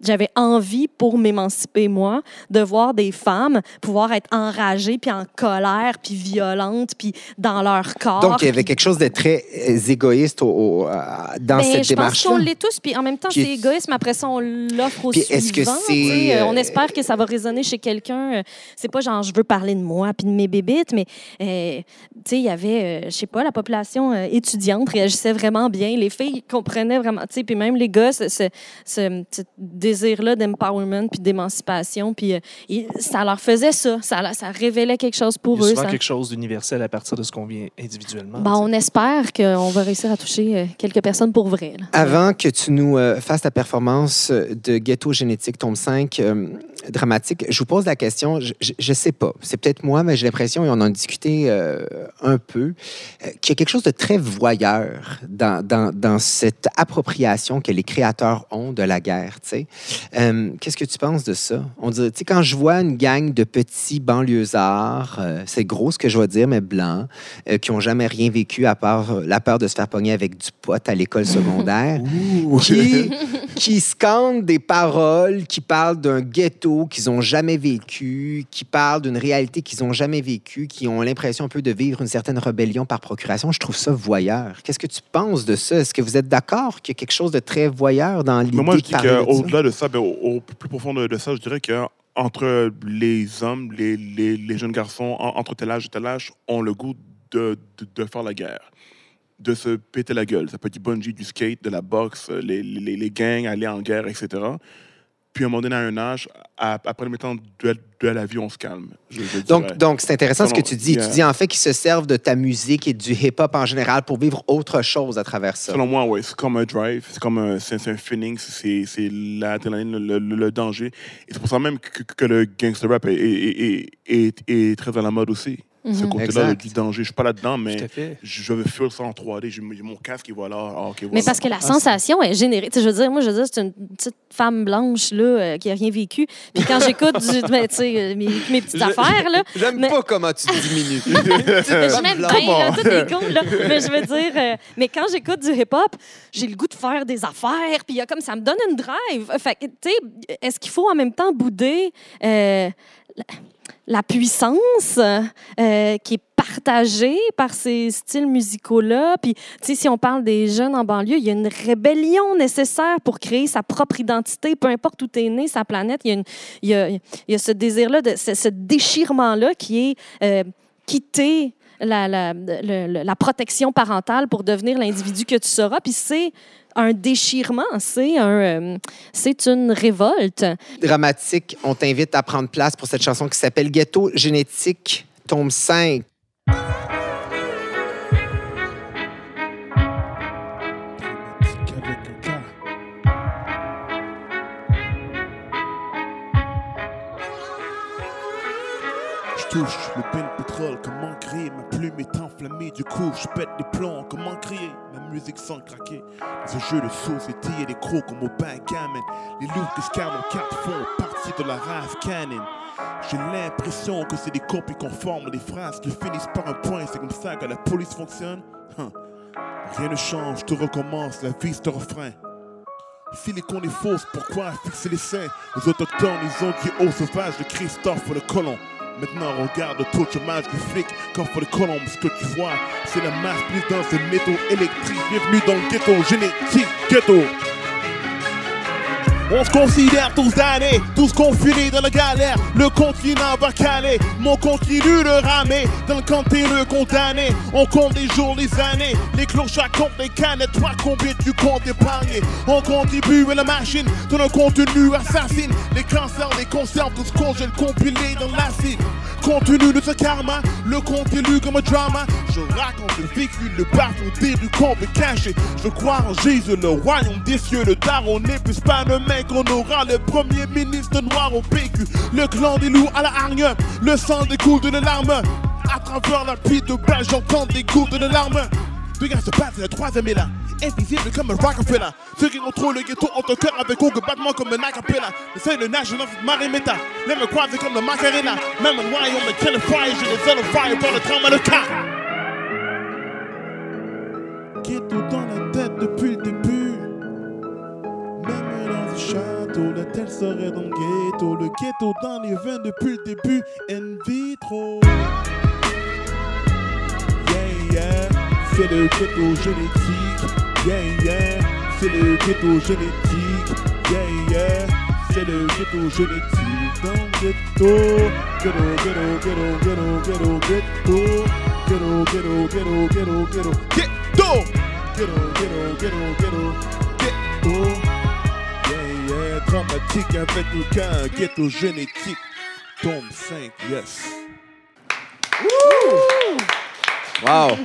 j'avais envie pour m'émanciper moi, de voir des femmes pouvoir être enragées, puis en colère, puis violentes, puis dans leur corps. Donc, il y avait quelque chose de très euh, égoïste au- au- euh, dans ben, cette je pense qu'on l'est tous, puis en même temps, Puis- c'est égoïste, mais après ça, on l'offre au Puis est-ce que c'est, euh, On espère que ça va résonner chez quelqu'un. C'est pas genre, je veux parler de moi puis de mes bébites, mais euh, tu sais, il y avait, euh, je sais pas, la population euh, étudiante réagissait vraiment bien. Les filles comprenaient vraiment, tu sais, puis même les gars, désir-là d'empowerment puis d'émancipation, puis euh, il- ça leur faisait ça. Ça, révélait quelque chose pour Il y a eux. souvent ça- quelque chose d'universel à partir de ce qu'on vient individuellement. Ben, on espère qu'on va réussir à toucher euh, quelques personnes pour vrai. là. Avant que tu nous euh, fasses ta performance de Ghetto Génétique, tome 5, euh, dramatique, je vous pose la question, je ne sais pas, c'est peut-être moi, mais j'ai l'impression, et on en a discuté euh, un peu, euh, qu'il y a quelque chose de très voyeur dans, dans, dans cette appropriation que les créateurs ont de la guerre. Euh, Qu'est-ce que tu penses de ça? On dirait, tu sais, quand je vois une gang de petits banlieusards, euh, c'est gros ce que je vais dire, mais blancs, euh, qui n'ont jamais rien vécu à part euh, la peur de se faire pogner avec du pot à l'école secondaire, qui, qui scandent des paroles, qui parlent d'un ghetto qu'ils n'ont jamais vécu, qui parlent d'une réalité qu'ils n'ont jamais vécue, qui ont l'impression un peu de vivre une certaine rébellion par procuration. Je trouve ça voyeur. Qu'est-ce que tu penses de ça? Est-ce que vous êtes d'accord qu'il y a quelque chose de très voyeur dans l'idée de de de ça, ben, au, plus profond de, ça, je dirais que entre les hommes, les, les, jeunes garçons, en- entre tel âge et tel âge, ont le goût de, de, faire la guerre, de se péter la gueule. Ça peut être du bungee, du skate, de la boxe, les, les gangs, aller en guerre, etc. Puis à un moment donné, à un âge, à- après le temps de, de la vie, on se calme. Je, je dirais. Donc, donc c'est intéressant ce que tu dis. yeah. Tu dis en fait qu'ils se servent de ta musique et du hip-hop en général pour vivre autre chose à travers ça. Selon moi, oui, c'est comme un drive, c'est comme un, c'est, un feeling, c'est, c'est l'adrénaline, le, le- le danger. Et c'est pour ça même que, que le gangster rap est, est, est, est- est très à la mode aussi. Ce Mhm. côté-là du danger. Je suis pas là-dedans, mais je veux fuir ça en 3D. J'ai mon casque, il va là. Ah, ok, Mais parce que la Ah, sensation est générée. Tu sais, je veux dire, moi, je veux dire, c'est une petite femme blanche là, euh, qui a rien vécu. Puis quand j'écoute du- ben, tu sais, euh, mes, mes petites Je- affaires, là, J'aime Mais- pas comment tu diminues. je m'aime bien, là, tout est cool, là. Mais je veux dire, euh, mais quand j'écoute du hip-hop, j'ai le goût de faire des affaires, puis il y a comme ça me donne une drive. Fait que, tu sais, est-ce qu'il faut en même temps bouder euh, la, la puissance euh, qui est partagée par ces styles musicaux-là? Puis, si on parle des jeunes en banlieue, il y a une rébellion nécessaire pour créer sa propre identité, peu importe où tu es né, sa planète. Il y a, ce désir-là, ce, déchirement-là qui est euh, quitter la, la protection parentale pour devenir l'individu que tu seras. Puis c'est un déchirement, c'est un, euh, une révolte. Dramatique, on t'invite à prendre place pour cette chanson qui s'appelle Ghetto Génétique, tome 5. Touche le bel pétrole, comment crier Ma plume est enflammée, du coup je pète les plombs, comment crier Ma musique sans craquer. Dans un jeu de société et des crocs comme au backgammon Les loups qui scamment en carte font partie de la race canon. J'ai l'impression que c'est des copies conformes, des phrases qui finissent par un point, c'est comme ça que la police fonctionne. Hein. Rien ne change, tout recommence, la vie c'est un refrain si l'icône est fausse, pourquoi fixer les seins? Les autochtones, ils ont dit au sauvage de Christophe le colon. Maintenant, regarde tout le chômage du flic comme pour le colombe. Ce que tu vois, c'est la masse prise dans ces métaux électriques. Bienvenue dans le ghetto génétique, ghetto. On se considère tous damnés, tous confinés dans la galère. Le continent va caler, mon continue de ramer. Dans le le condamné, on compte les jours, les années. Les clochards comptent les canettes, toi combien tu comptes épargner. On contribue à la machine, dans le contenu assassine. Les cancers, les conserves, tout ce qu'on gèle compilé dans l'acide. Contenu de ce karma, le lu comme un drama. Je raconte le vécu, le bâton du comble caché. Je crois en Jésus, le royaume des cieux, le daron plus pas le mec. On aura le premier ministre noir au PQ. Le clan des loups à la hargne, le sang découle de larmes. À travers la pluie de balles, j'entends des coups de larmes. Deux gars se battent, la troisième est là. Invisible comme un Rockefeller. Ceux qui contrôlent le ghetto ont un cœur avec aucun battement comme un acapella. Essaye de nage dans méta. Les me croiser comme le Macarena. Même un royaume me tient le fire, je les le fire par le trauma de car. Ghetto dans la tête serait dans le ghetto. Le ghetto dans les veines depuis le début. In vitro. Yeah, yeah. C'est le ghetto génétique. Yeah, yeah. C'est le ghetto génétique. Yeah, yeah. C'est le ghetto génétique. Dans le ghetto. Ghetto, ghetto, ghetto, ghetto, ghetto, ghetto. Ghetto, ghetto, ghetto, ghetto, ghetto. Ghetto! Ghetto, ghetto, ghetto, ghetto. Ghetto. Dramatique avec aucun ghetto génétique. Tombe 5, yes. Wow!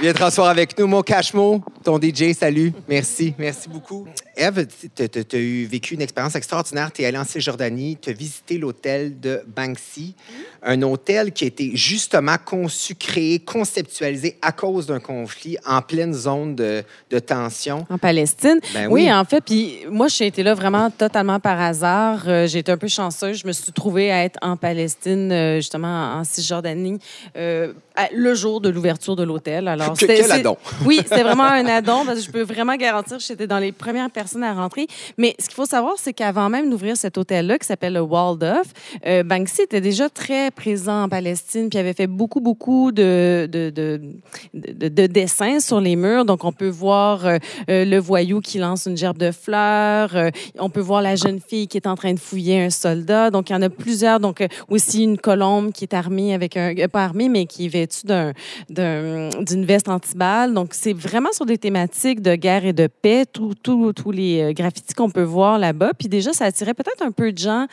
Viens te avec nous, mon Cashmo, ton DJ, salut. Merci, merci beaucoup. Eve, tu as eu vécu une expérience extraordinaire. Tu es allée en Cisjordanie, tu as visité l'hôtel de Banksy, un hôtel qui a été justement conçu, créé, conceptualisé à cause d'un conflit en pleine zone de, de tension. En Palestine? Ben oui. oui. en fait. Puis moi, j'ai été là vraiment totalement par hasard. Euh, j'ai été un peu chanceuse. Je me suis trouvée à être en Palestine, euh, justement en Cisjordanie, euh, le jour de l'ouverture de l'hôtel. Alors, Que- quel adon. Oui, c'était vraiment un addon parce que je peux vraiment garantir que j'étais dans les premières personnes Mais ce qu'il faut savoir, c'est qu'avant même d'ouvrir cet hôtel-là, qui s'appelle le Waldorf, euh, Banksy était déjà très présent en Palestine, puis avait fait beaucoup, beaucoup de, de, de, de- de dessins sur les murs. Donc, on peut voir euh, euh, le voyou qui lance une gerbe de fleurs. euh, on peut voir la jeune fille qui est en train de fouiller un soldat. Donc, il y en a plusieurs. Donc, aussi une colombe qui est armée avec un... Pas armée, mais qui est vêtue d'un- d'un- d'une veste antiballe. Donc, c'est vraiment sur des thématiques de guerre et de paix, tous- tous les euh, graffitis qu'on peut voir là-bas. Puis déjà, ça attirait peut-être un peu de gens.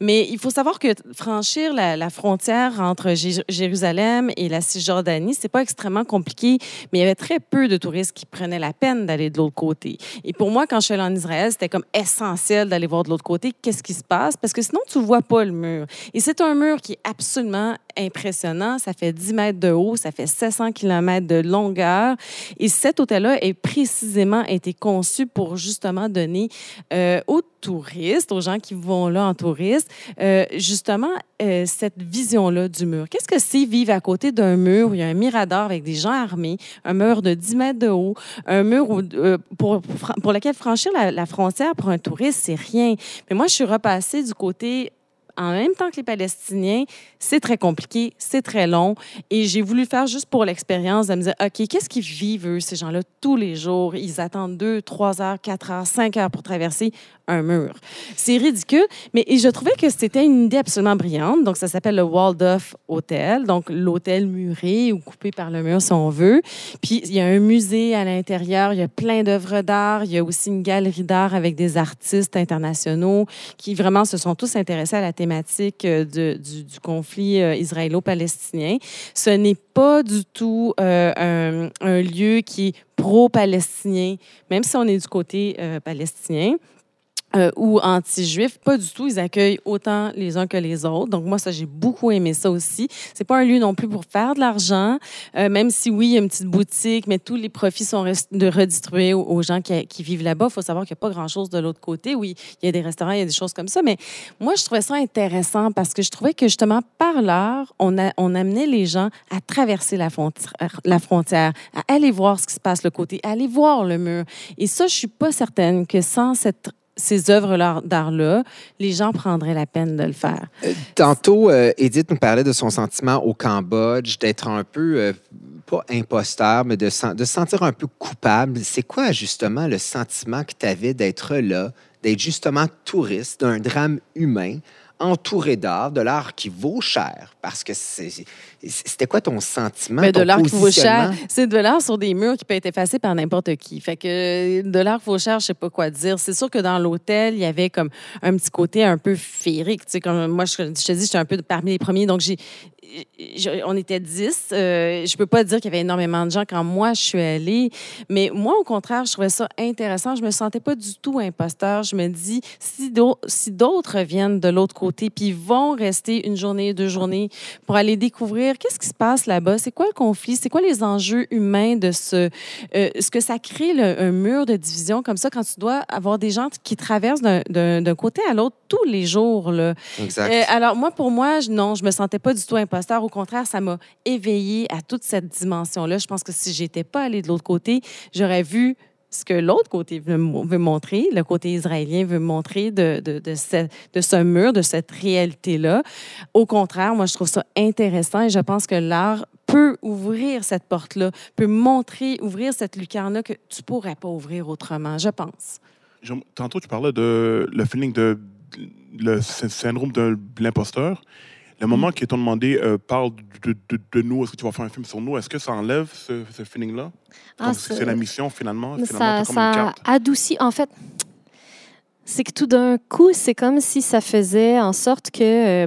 Mais il faut savoir que franchir la, frontière entre Jé- Jérusalem et la Cisjordanie, c'est pas extrêmement compliqué, mais il y avait très peu de touristes qui prenaient la peine d'aller de l'autre côté. Et pour moi, quand je suis allée en Israël, c'était comme essentiel d'aller voir de l'autre côté qu'est-ce qui se passe, parce que sinon, tu vois pas le mur. Et c'est un mur qui est absolument impressionnant. Ça fait 10 mètres de haut, ça fait 700 km de longueur. Et cet hôtel-là est précisément été conçu pour justement donner euh, aux touristes, aux gens qui vont là en touriste, euh, justement euh, cette vision-là du mur. Qu'est-ce que c'est vivre à côté d'un mur où il y a un mirador avec des gens armés, un mur de 10 mètres de haut, un mur pour, pour lequel franchir la, la frontière pour un touriste, c'est rien. Mais moi, je suis repassée du côté en même temps que les Palestiniens, c'est très compliqué, c'est très long. Et j'ai voulu le faire juste pour l'expérience de me dire, OK, qu'est-ce qu'ils vivent, eux, ces gens-là, tous les jours? Ils attendent deux, trois heures, quatre heures, cinq heures pour traverser un mur. C'est ridicule, mais je trouvais que c'était une idée absolument brillante. Donc, ça s'appelle le Waldorf Hotel, donc l'hôtel muré ou coupé par le mur, si on veut. Puis, il y a un musée à l'intérieur, il y a plein d'œuvres d'art, il y a aussi une galerie d'art avec des artistes internationaux qui vraiment se sont tous intéressés à la thématique euh, du, conflit euh, israélo-palestinien. Ce n'est pas du tout euh, un, lieu qui est pro-palestinien, même si on est du côté palestinien. Euh, ou anti-juifs, pas du tout. Ils accueillent autant les uns que les autres. Donc moi, ça, j'ai beaucoup aimé ça aussi. C'est pas un lieu non plus pour faire de l'argent, euh, même si oui, il y a une petite boutique, mais tous les profits sont de redistribués aux, gens qui, vivent là-bas. Il faut savoir qu'il n'y a pas grand-chose de l'autre côté. Oui, il y a des restaurants, il y a des choses comme ça, mais moi, je trouvais ça intéressant parce que je trouvais que justement, par l'art, on, a, on amenait les gens à traverser la frontière, à aller voir ce qui se passe l'autre côté, à aller voir le mur. Et ça, je suis pas certaine que sans cette ces œuvres d'art-là, les gens prendraient la peine de le faire. Tantôt, euh, Edith nous parlait de son sentiment au Cambodge, d'être un peu, euh, pas imposteur, mais de se sentir un peu coupable. C'est quoi justement le sentiment que tu avais d'être là, d'être justement touriste d'un drame humain, entouré d'art, de l'art qui vaut cher? Parce que c'est- c'était quoi ton sentiment? Mais de ton l'art qui vaut positionnement? cher, c'est de l'art sur des murs qui peut être effacé par n'importe qui. Fait que de l'art qui vaut cher, je sais pas quoi dire. C'est sûr que dans l'hôtel, il y avait comme un petit côté un peu féerique. Tu sais, comme moi, je, je te dis, j'étais un peu parmi les premiers, donc j'ai, on était dix. Euh, je peux pas dire qu'il y avait énormément de gens quand moi je suis allée, mais moi, au contraire, je trouvais ça intéressant. Je me sentais pas du tout imposteur. Je me dis, si d'autres viennent de l'autre côté, puis vont rester une journée, deux journées pour aller découvrir qu'est-ce qui se passe là-bas, c'est quoi le conflit, c'est quoi les enjeux humains de ce, euh, ce que ça crée le- un mur de division comme ça quand tu dois avoir des gens qui traversent d'un- côté à l'autre tous les jours. Là? Exact. Euh, alors, moi, pour moi, je- non, je me sentais pas du tout imposteur. Au contraire, ça m'a éveillée à toute cette dimension-là. Je pense que si j'étais pas allée de l'autre côté, j'aurais vu ce que l'autre côté veut, mo- veut montrer, le côté israélien veut montrer de, de, de, ce, mur, de cette réalité-là. Au contraire, moi, je trouve ça intéressant et je pense que l'art peut ouvrir cette porte-là, peut montrer, ouvrir cette lucarne-là que tu pourrais pas ouvrir autrement, je pense. Tantôt, tu parlais de le feeling de le sy- syndrome de l'imposteur. Le moment qui t'ont demandé euh, parle de, de- de nous, est-ce que tu vas faire un film sur nous, est-ce que ça enlève ce, ce feeling-là? Ah, c'est- la mission finalement. Finalement ça, comme ça adoucit. En fait, c'est que tout d'un coup, c'est comme si ça faisait en sorte que. euh,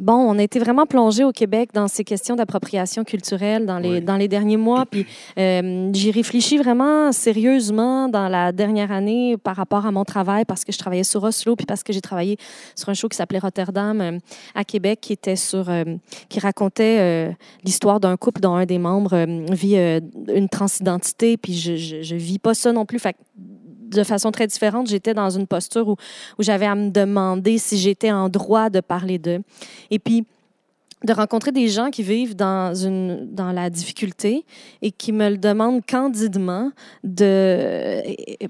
Bon, on a été vraiment plongé au Québec dans ces questions d'appropriation culturelle dans les, Oui. dans les derniers mois. Puis euh, j'y réfléchis vraiment sérieusement dans la dernière année par rapport à mon travail parce que je travaillais sur Oslo puis parce que j'ai travaillé sur un show qui s'appelait Rotterdam euh, à Québec qui était sur euh, qui racontait l'histoire d'un couple dont un des membres vit une transidentité puis je, je, je vis pas ça non plus. Fait de façon très différente, j'étais dans une posture où, j'avais à me demander si j'étais en droit de parler d'eux. Et puis, de rencontrer des gens qui vivent dans, une, dans la difficulté et qui me le demandent candidement de,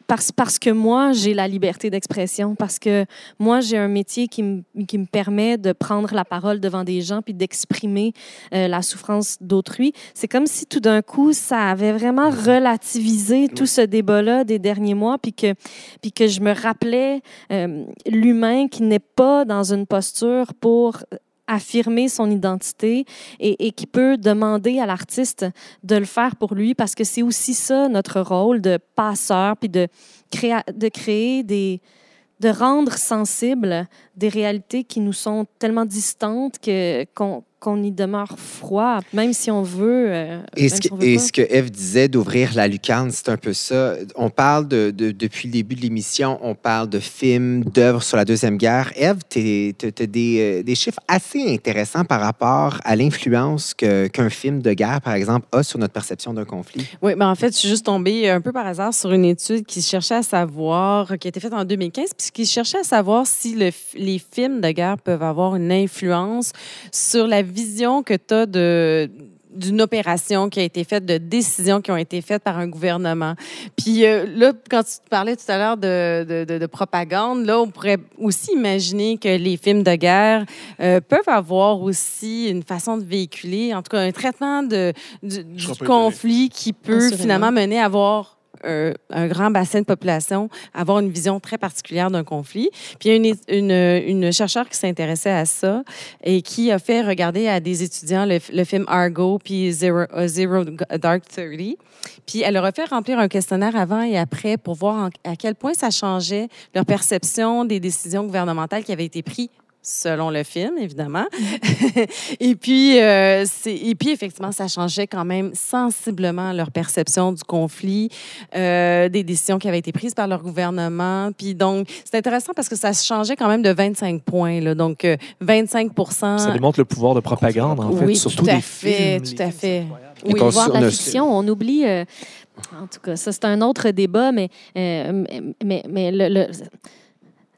parce, parce que moi, j'ai la liberté d'expression, parce que moi, j'ai un métier qui me, qui me permet de prendre la parole devant des gens puis d'exprimer euh, la souffrance d'autrui. C'est comme si tout d'un coup, ça avait vraiment relativisé tout ce débat-là des derniers mois puis que, puis que je me rappelais euh, l'humain qui n'est pas dans une posture pour affirmer son identité et, qui peut demander à l'artiste de le faire pour lui parce que c'est aussi ça notre rôle de passeur puis de créer de créer des de rendre sensibles des réalités qui nous sont tellement distantes que qu'on qu'on y demeure froid même si on veut euh, Et ce, si que, on veut et pas. ce que Eve disait d'ouvrir la lucarne, c'est un peu ça. On parle de, de- depuis le début de l'émission, on parle de films, d'œuvres sur la Deuxième Guerre. Eve, tu as des, euh, des chiffres assez intéressants par rapport à l'influence que- qu'un film de guerre, par exemple, a sur notre perception d'un conflit. Oui, mais en fait, je suis juste tombée un peu par hasard sur une étude qui cherchait à savoir, qui a été faite en 2015, puis qui cherchait à savoir si le les films de guerre peuvent avoir une influence sur la vision que tu as de d'une opération qui a été faite, de décisions qui ont été faites par un gouvernement. Puis euh, là, quand tu parlais tout à l'heure de, de, de- de propagande, là, on pourrait aussi imaginer que les films de guerre euh, peuvent avoir aussi une façon de véhiculer, en tout cas un traitement de, du, conflit qui peut Assurément. finalement mener à avoir un, grand bassin de population avoir une vision très particulière d'un conflit. Puis il y a une, une, une chercheure qui s'intéressait à ça et qui a fait regarder à des étudiants le, film Argo puis Zero, euh, Zero Dark Thirty. Puis elle leur a fait remplir un questionnaire avant et après pour voir à quel point ça changeait leur perception des décisions gouvernementales qui avaient été prises selon le film, évidemment. et, puis, euh, et puis, effectivement, ça changeait quand même sensiblement leur perception du conflit, euh, des décisions qui avaient été prises par leur gouvernement. Puis donc, c'est intéressant parce que ça se changeait quand même de 25 points. Là. Donc, euh, 25 Ça démontre le pouvoir de propagande, en fait, Oui, surtout tout à des fait, films. tout à fait. Oui, voir de la fiction, on oublie. euh, en tout cas, ça, c'est un autre débat, mais, euh, mais, mais le- le-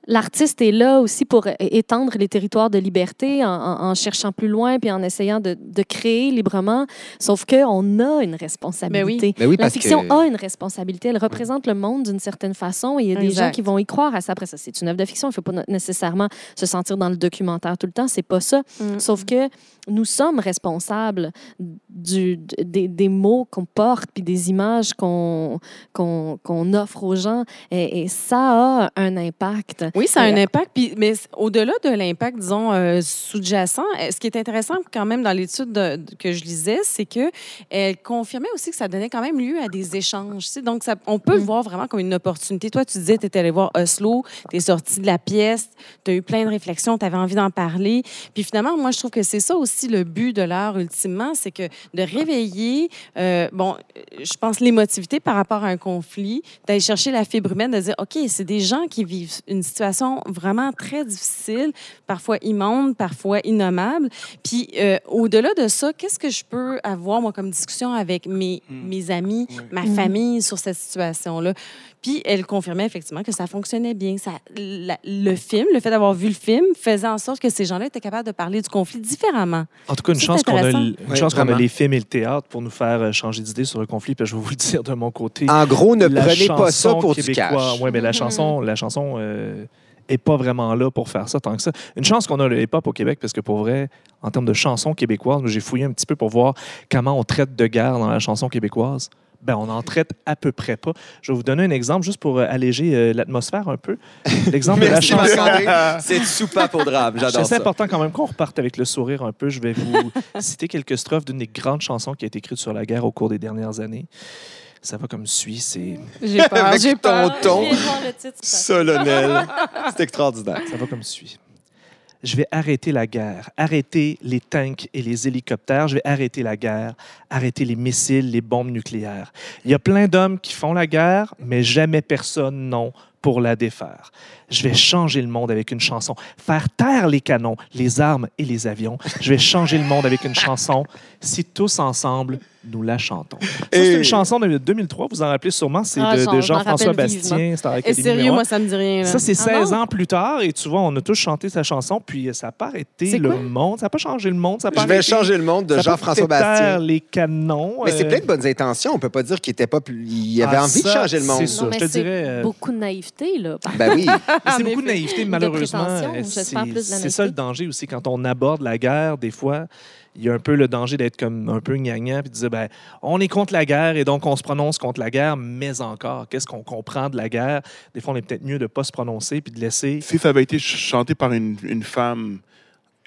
L'artiste est là aussi pour étendre les territoires de liberté en, en- en cherchant plus loin puis en essayant de, de créer librement. Sauf qu'on a une responsabilité. Ben oui, La parce fiction que- a une responsabilité. Elle représente le monde d'une certaine façon et il y a des Exact. gens qui vont y croire à ça. Après ça, c'est une œuvre de fiction. Il ne faut pas nécessairement se sentir dans le documentaire tout le temps. C'est pas ça. Mm. Sauf que nous sommes responsables du, des, des mots qu'on porte puis des images qu'on offre aux gens. Et, et ça a un impact. Oui, ça a un Et- impact. Puis, mais au-delà de l'impact, disons, euh, sous-jacent, euh, ce qui est intéressant quand même dans l'étude de- de- que je lisais, c'est que elle confirmait aussi que ça donnait quand même lieu à des échanges. tu sais. Donc, ça, on peut le voir vraiment comme une opportunité. Toi, tu disais, tu étais allé voir Oslo, tu es sorti de la pièce, tu as eu plein de réflexions, tu avais envie d'en parler. Puis finalement, moi, je trouve que c'est ça aussi le but de l'art, ultimement, c'est que de réveiller, euh, bon, euh, je pense, l'émotivité par rapport à un conflit, d'aller chercher la fibre humaine, de dire, OK, c'est des gens qui vivent une situation vraiment très difficile, parfois immonde, parfois innommable. Puis euh, au-delà de ça, qu'est-ce que je peux avoir, moi, comme discussion avec mes, mes amis, ma famille sur cette situation-là? Puis elle confirmait effectivement que ça fonctionnait bien. Ça, la- le film, le fait d'avoir vu le film, faisait en sorte que ces gens-là étaient capables de parler du conflit différemment. En tout cas, une chance qu'on a, une Oui, chance qu'on a les films et le théâtre pour nous faire euh, changer d'idée sur le conflit. Puis je vais vous le dire de mon côté. En gros, ne prenez pas ça chanson pour du cash. Ouais, mais la chanson, la chanson euh, est pas vraiment là pour faire ça tant que ça. Une chance qu'on a le hip-hop au Québec, parce que pour vrai, en termes de chansons québécoises, j'ai fouillé un petit peu pour voir comment on traite de guerre dans la chanson québécoise. Ben, on en traite à peu près pas. Je vais vous donner un exemple juste pour euh, alléger euh, l'atmosphère un peu. L'exemple de la chanson. C'est soupape au drame. J'adore C'est ça. important quand même qu'on reparte avec le sourire un peu. Je vais vous citer quelques strophes d'une des grandes chansons qui a été écrite sur la guerre au cours des dernières années. Ça va comme suit. C'est J'ai peur, Avec j'ai ton peur. ton solennel. C'est extraordinaire. Ça va comme suit. Je vais arrêter la guerre, arrêter les tanks et les hélicoptères, je vais arrêter la guerre, arrêter les missiles, les bombes nucléaires. Il y a plein d'hommes qui font la guerre, mais jamais personne non pour la défaire. Je vais changer le monde avec une chanson, faire taire les canons, les armes et les avions. Je vais changer le monde avec une chanson, si tous ensemble nous la chantons. Ça, c'est Et- une chanson de 2003, vous en rappelez sûrement, c'est Ah, de, Jean-François Bastien, Star Et Academy sérieux, numéro un. moi, ça me dit rien. là. Ça, c'est Ah 16 non? ans plus tard, et tu vois, on a tous chanté sa chanson, puis ça n'a pas arrêté C'est le monde. Ça n'a pas changé le monde. Ça Je vais changer le monde de Jean-François Bastien. les canons. Mais c'est euh, plein de bonnes intentions. On peut pas dire qu'il était pas plus. Il avait Ah, envie de changer le monde. c'est ça. Non, je te c'est dirais, euh, beaucoup de naïveté, là. Ben oui. Mais c'est beaucoup de naïveté, malheureusement. euh, C'est ça le danger aussi. Quand on aborde la guerre, des fois, il y a un peu le danger d'être comme un peu gnangnan puis de dire ben, on est contre la guerre et donc on se prononce contre la guerre, mais encore, qu'est-ce qu'on comprend de la guerre? Des fois, on est peut-être mieux de ne pas se prononcer puis de laisser. Si ça avait été ch- chanté par une, une femme,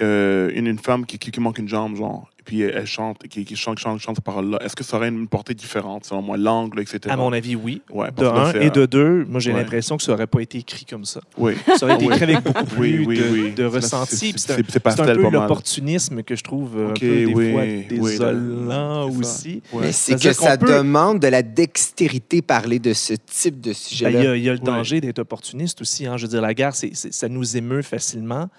euh, une, une femme qui, qui, qui manque une jambe, genre, puis elle chante, qui, qui chante, chante, chante ces paroles-là, est-ce que ça aurait une portée différente, selon moi, l'angle, etc. À mon avis, oui. Ouais, De un. Et de deux, moi, j'ai ouais. l'impression que ça n'aurait pas été écrit comme ça. Oui. Ça aurait été écrit avec beaucoup plus Oui, oui, de, oui. de C'est- ressenti. c'est- un, un peu l'opportunisme que je trouve euh, Ok, un peu des oui, fois désolant aussi. Ouais. Mais c'est que ça demande de la dextérité parler de ce type de Ben, sujet-là. Il y, a- il y a le Ouais. danger d'être opportuniste aussi. hein. Je veux dire, la guerre, ça nous émeut facilement.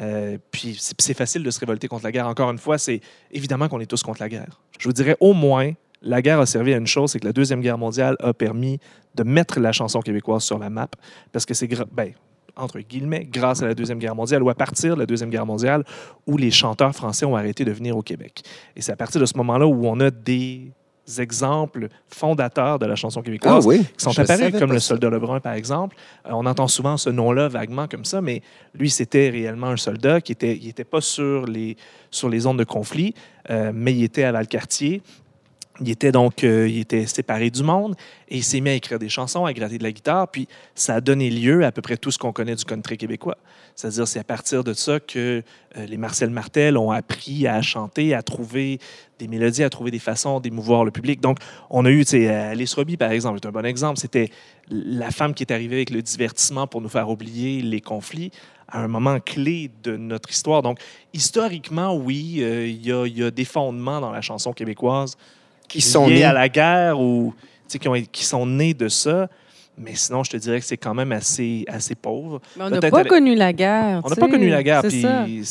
Euh, puis c'est facile de se révolter contre la guerre. Encore une fois, c'est évidemment qu'on est tous contre la guerre. Je vous dirais au moins, la guerre a servi à une chose, c'est que la Deuxième Guerre mondiale a permis de mettre la chanson québécoise sur la map, parce que c'est, ben, entre guillemets, grâce à la Deuxième Guerre mondiale ou à partir de la Deuxième Guerre mondiale où les chanteurs français ont arrêté de venir au Québec. Et c'est à partir de ce moment-là où on a des exemples fondateurs de la chanson Ah québécoise oui. qui sont je apparus, comme le soldat Lebrun, par exemple. Euh, on entend souvent ce nom-là vaguement comme ça, mais lui, c'était réellement un soldat qui était, il était pas sur les, sur les zones de conflit, euh, mais il était à Valcartier. Il était donc euh, il était séparé du monde et il s'est mis à écrire des chansons, à gratter de la guitare, puis ça a donné lieu à, peu près tout ce qu'on connaît du country québécois. C'est-à-dire, c'est à partir de ça que euh, les Marcel Martel ont appris à chanter, à trouver des mélodies, à trouver des façons d'émouvoir le public. Donc, on a eu, tu sais, Alice Robbie, par exemple, est un bon exemple. C'était la femme qui est arrivée avec le divertissement pour nous faire oublier les conflits à un moment clé de notre histoire. Donc, historiquement, oui, euh, il y a des fondements dans la chanson québécoise Qui sont liés nés. à la guerre ou qui, ont, qui sont nés de ça. Mais sinon, je te dirais que c'est quand même assez, assez pauvre. Mais on n'a pas connu la guerre. On n'a pas connu la guerre. Puis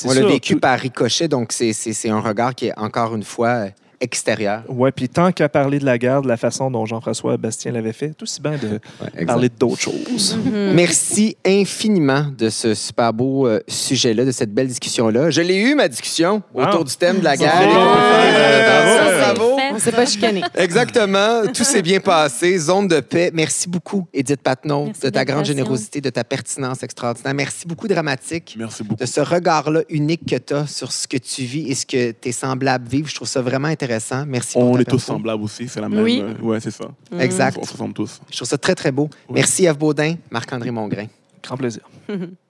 On l'a vécu tout- par ricochet, donc c'est- un regard qui est encore une fois euh, extérieur. Ouais, puis tant qu'à parler de la guerre de la façon dont Jean-François Bastien l'avait fait, tout aussi bien de Ouais, parler d'autres choses. Mhm. Merci infiniment de ce super beau euh, sujet-là, de cette belle discussion-là. Je l'ai eu, ma discussion, Wow. autour du thème de la guerre. Euh, bravo. On s'est pas chicané. Exactement. Tout s'est bien passé. Zone de paix. Merci beaucoup, Edith Patnaud, Merci de ta de grande générosité, de ta pertinence extraordinaire. Merci beaucoup, Dramatique, Merci beaucoup. de ce regard-là unique que tu as sur ce que tu vis et ce que tes semblables vivent. Je trouve ça vraiment intéressant. Merci pour On ta est tous semblables aussi, c'est la même. Oui. euh, ouais, c'est ça. Exact. On se ressemble tous. Je trouve ça très, très beau. Merci Yves Baudin, Marc-André Mongrain. Grand plaisir.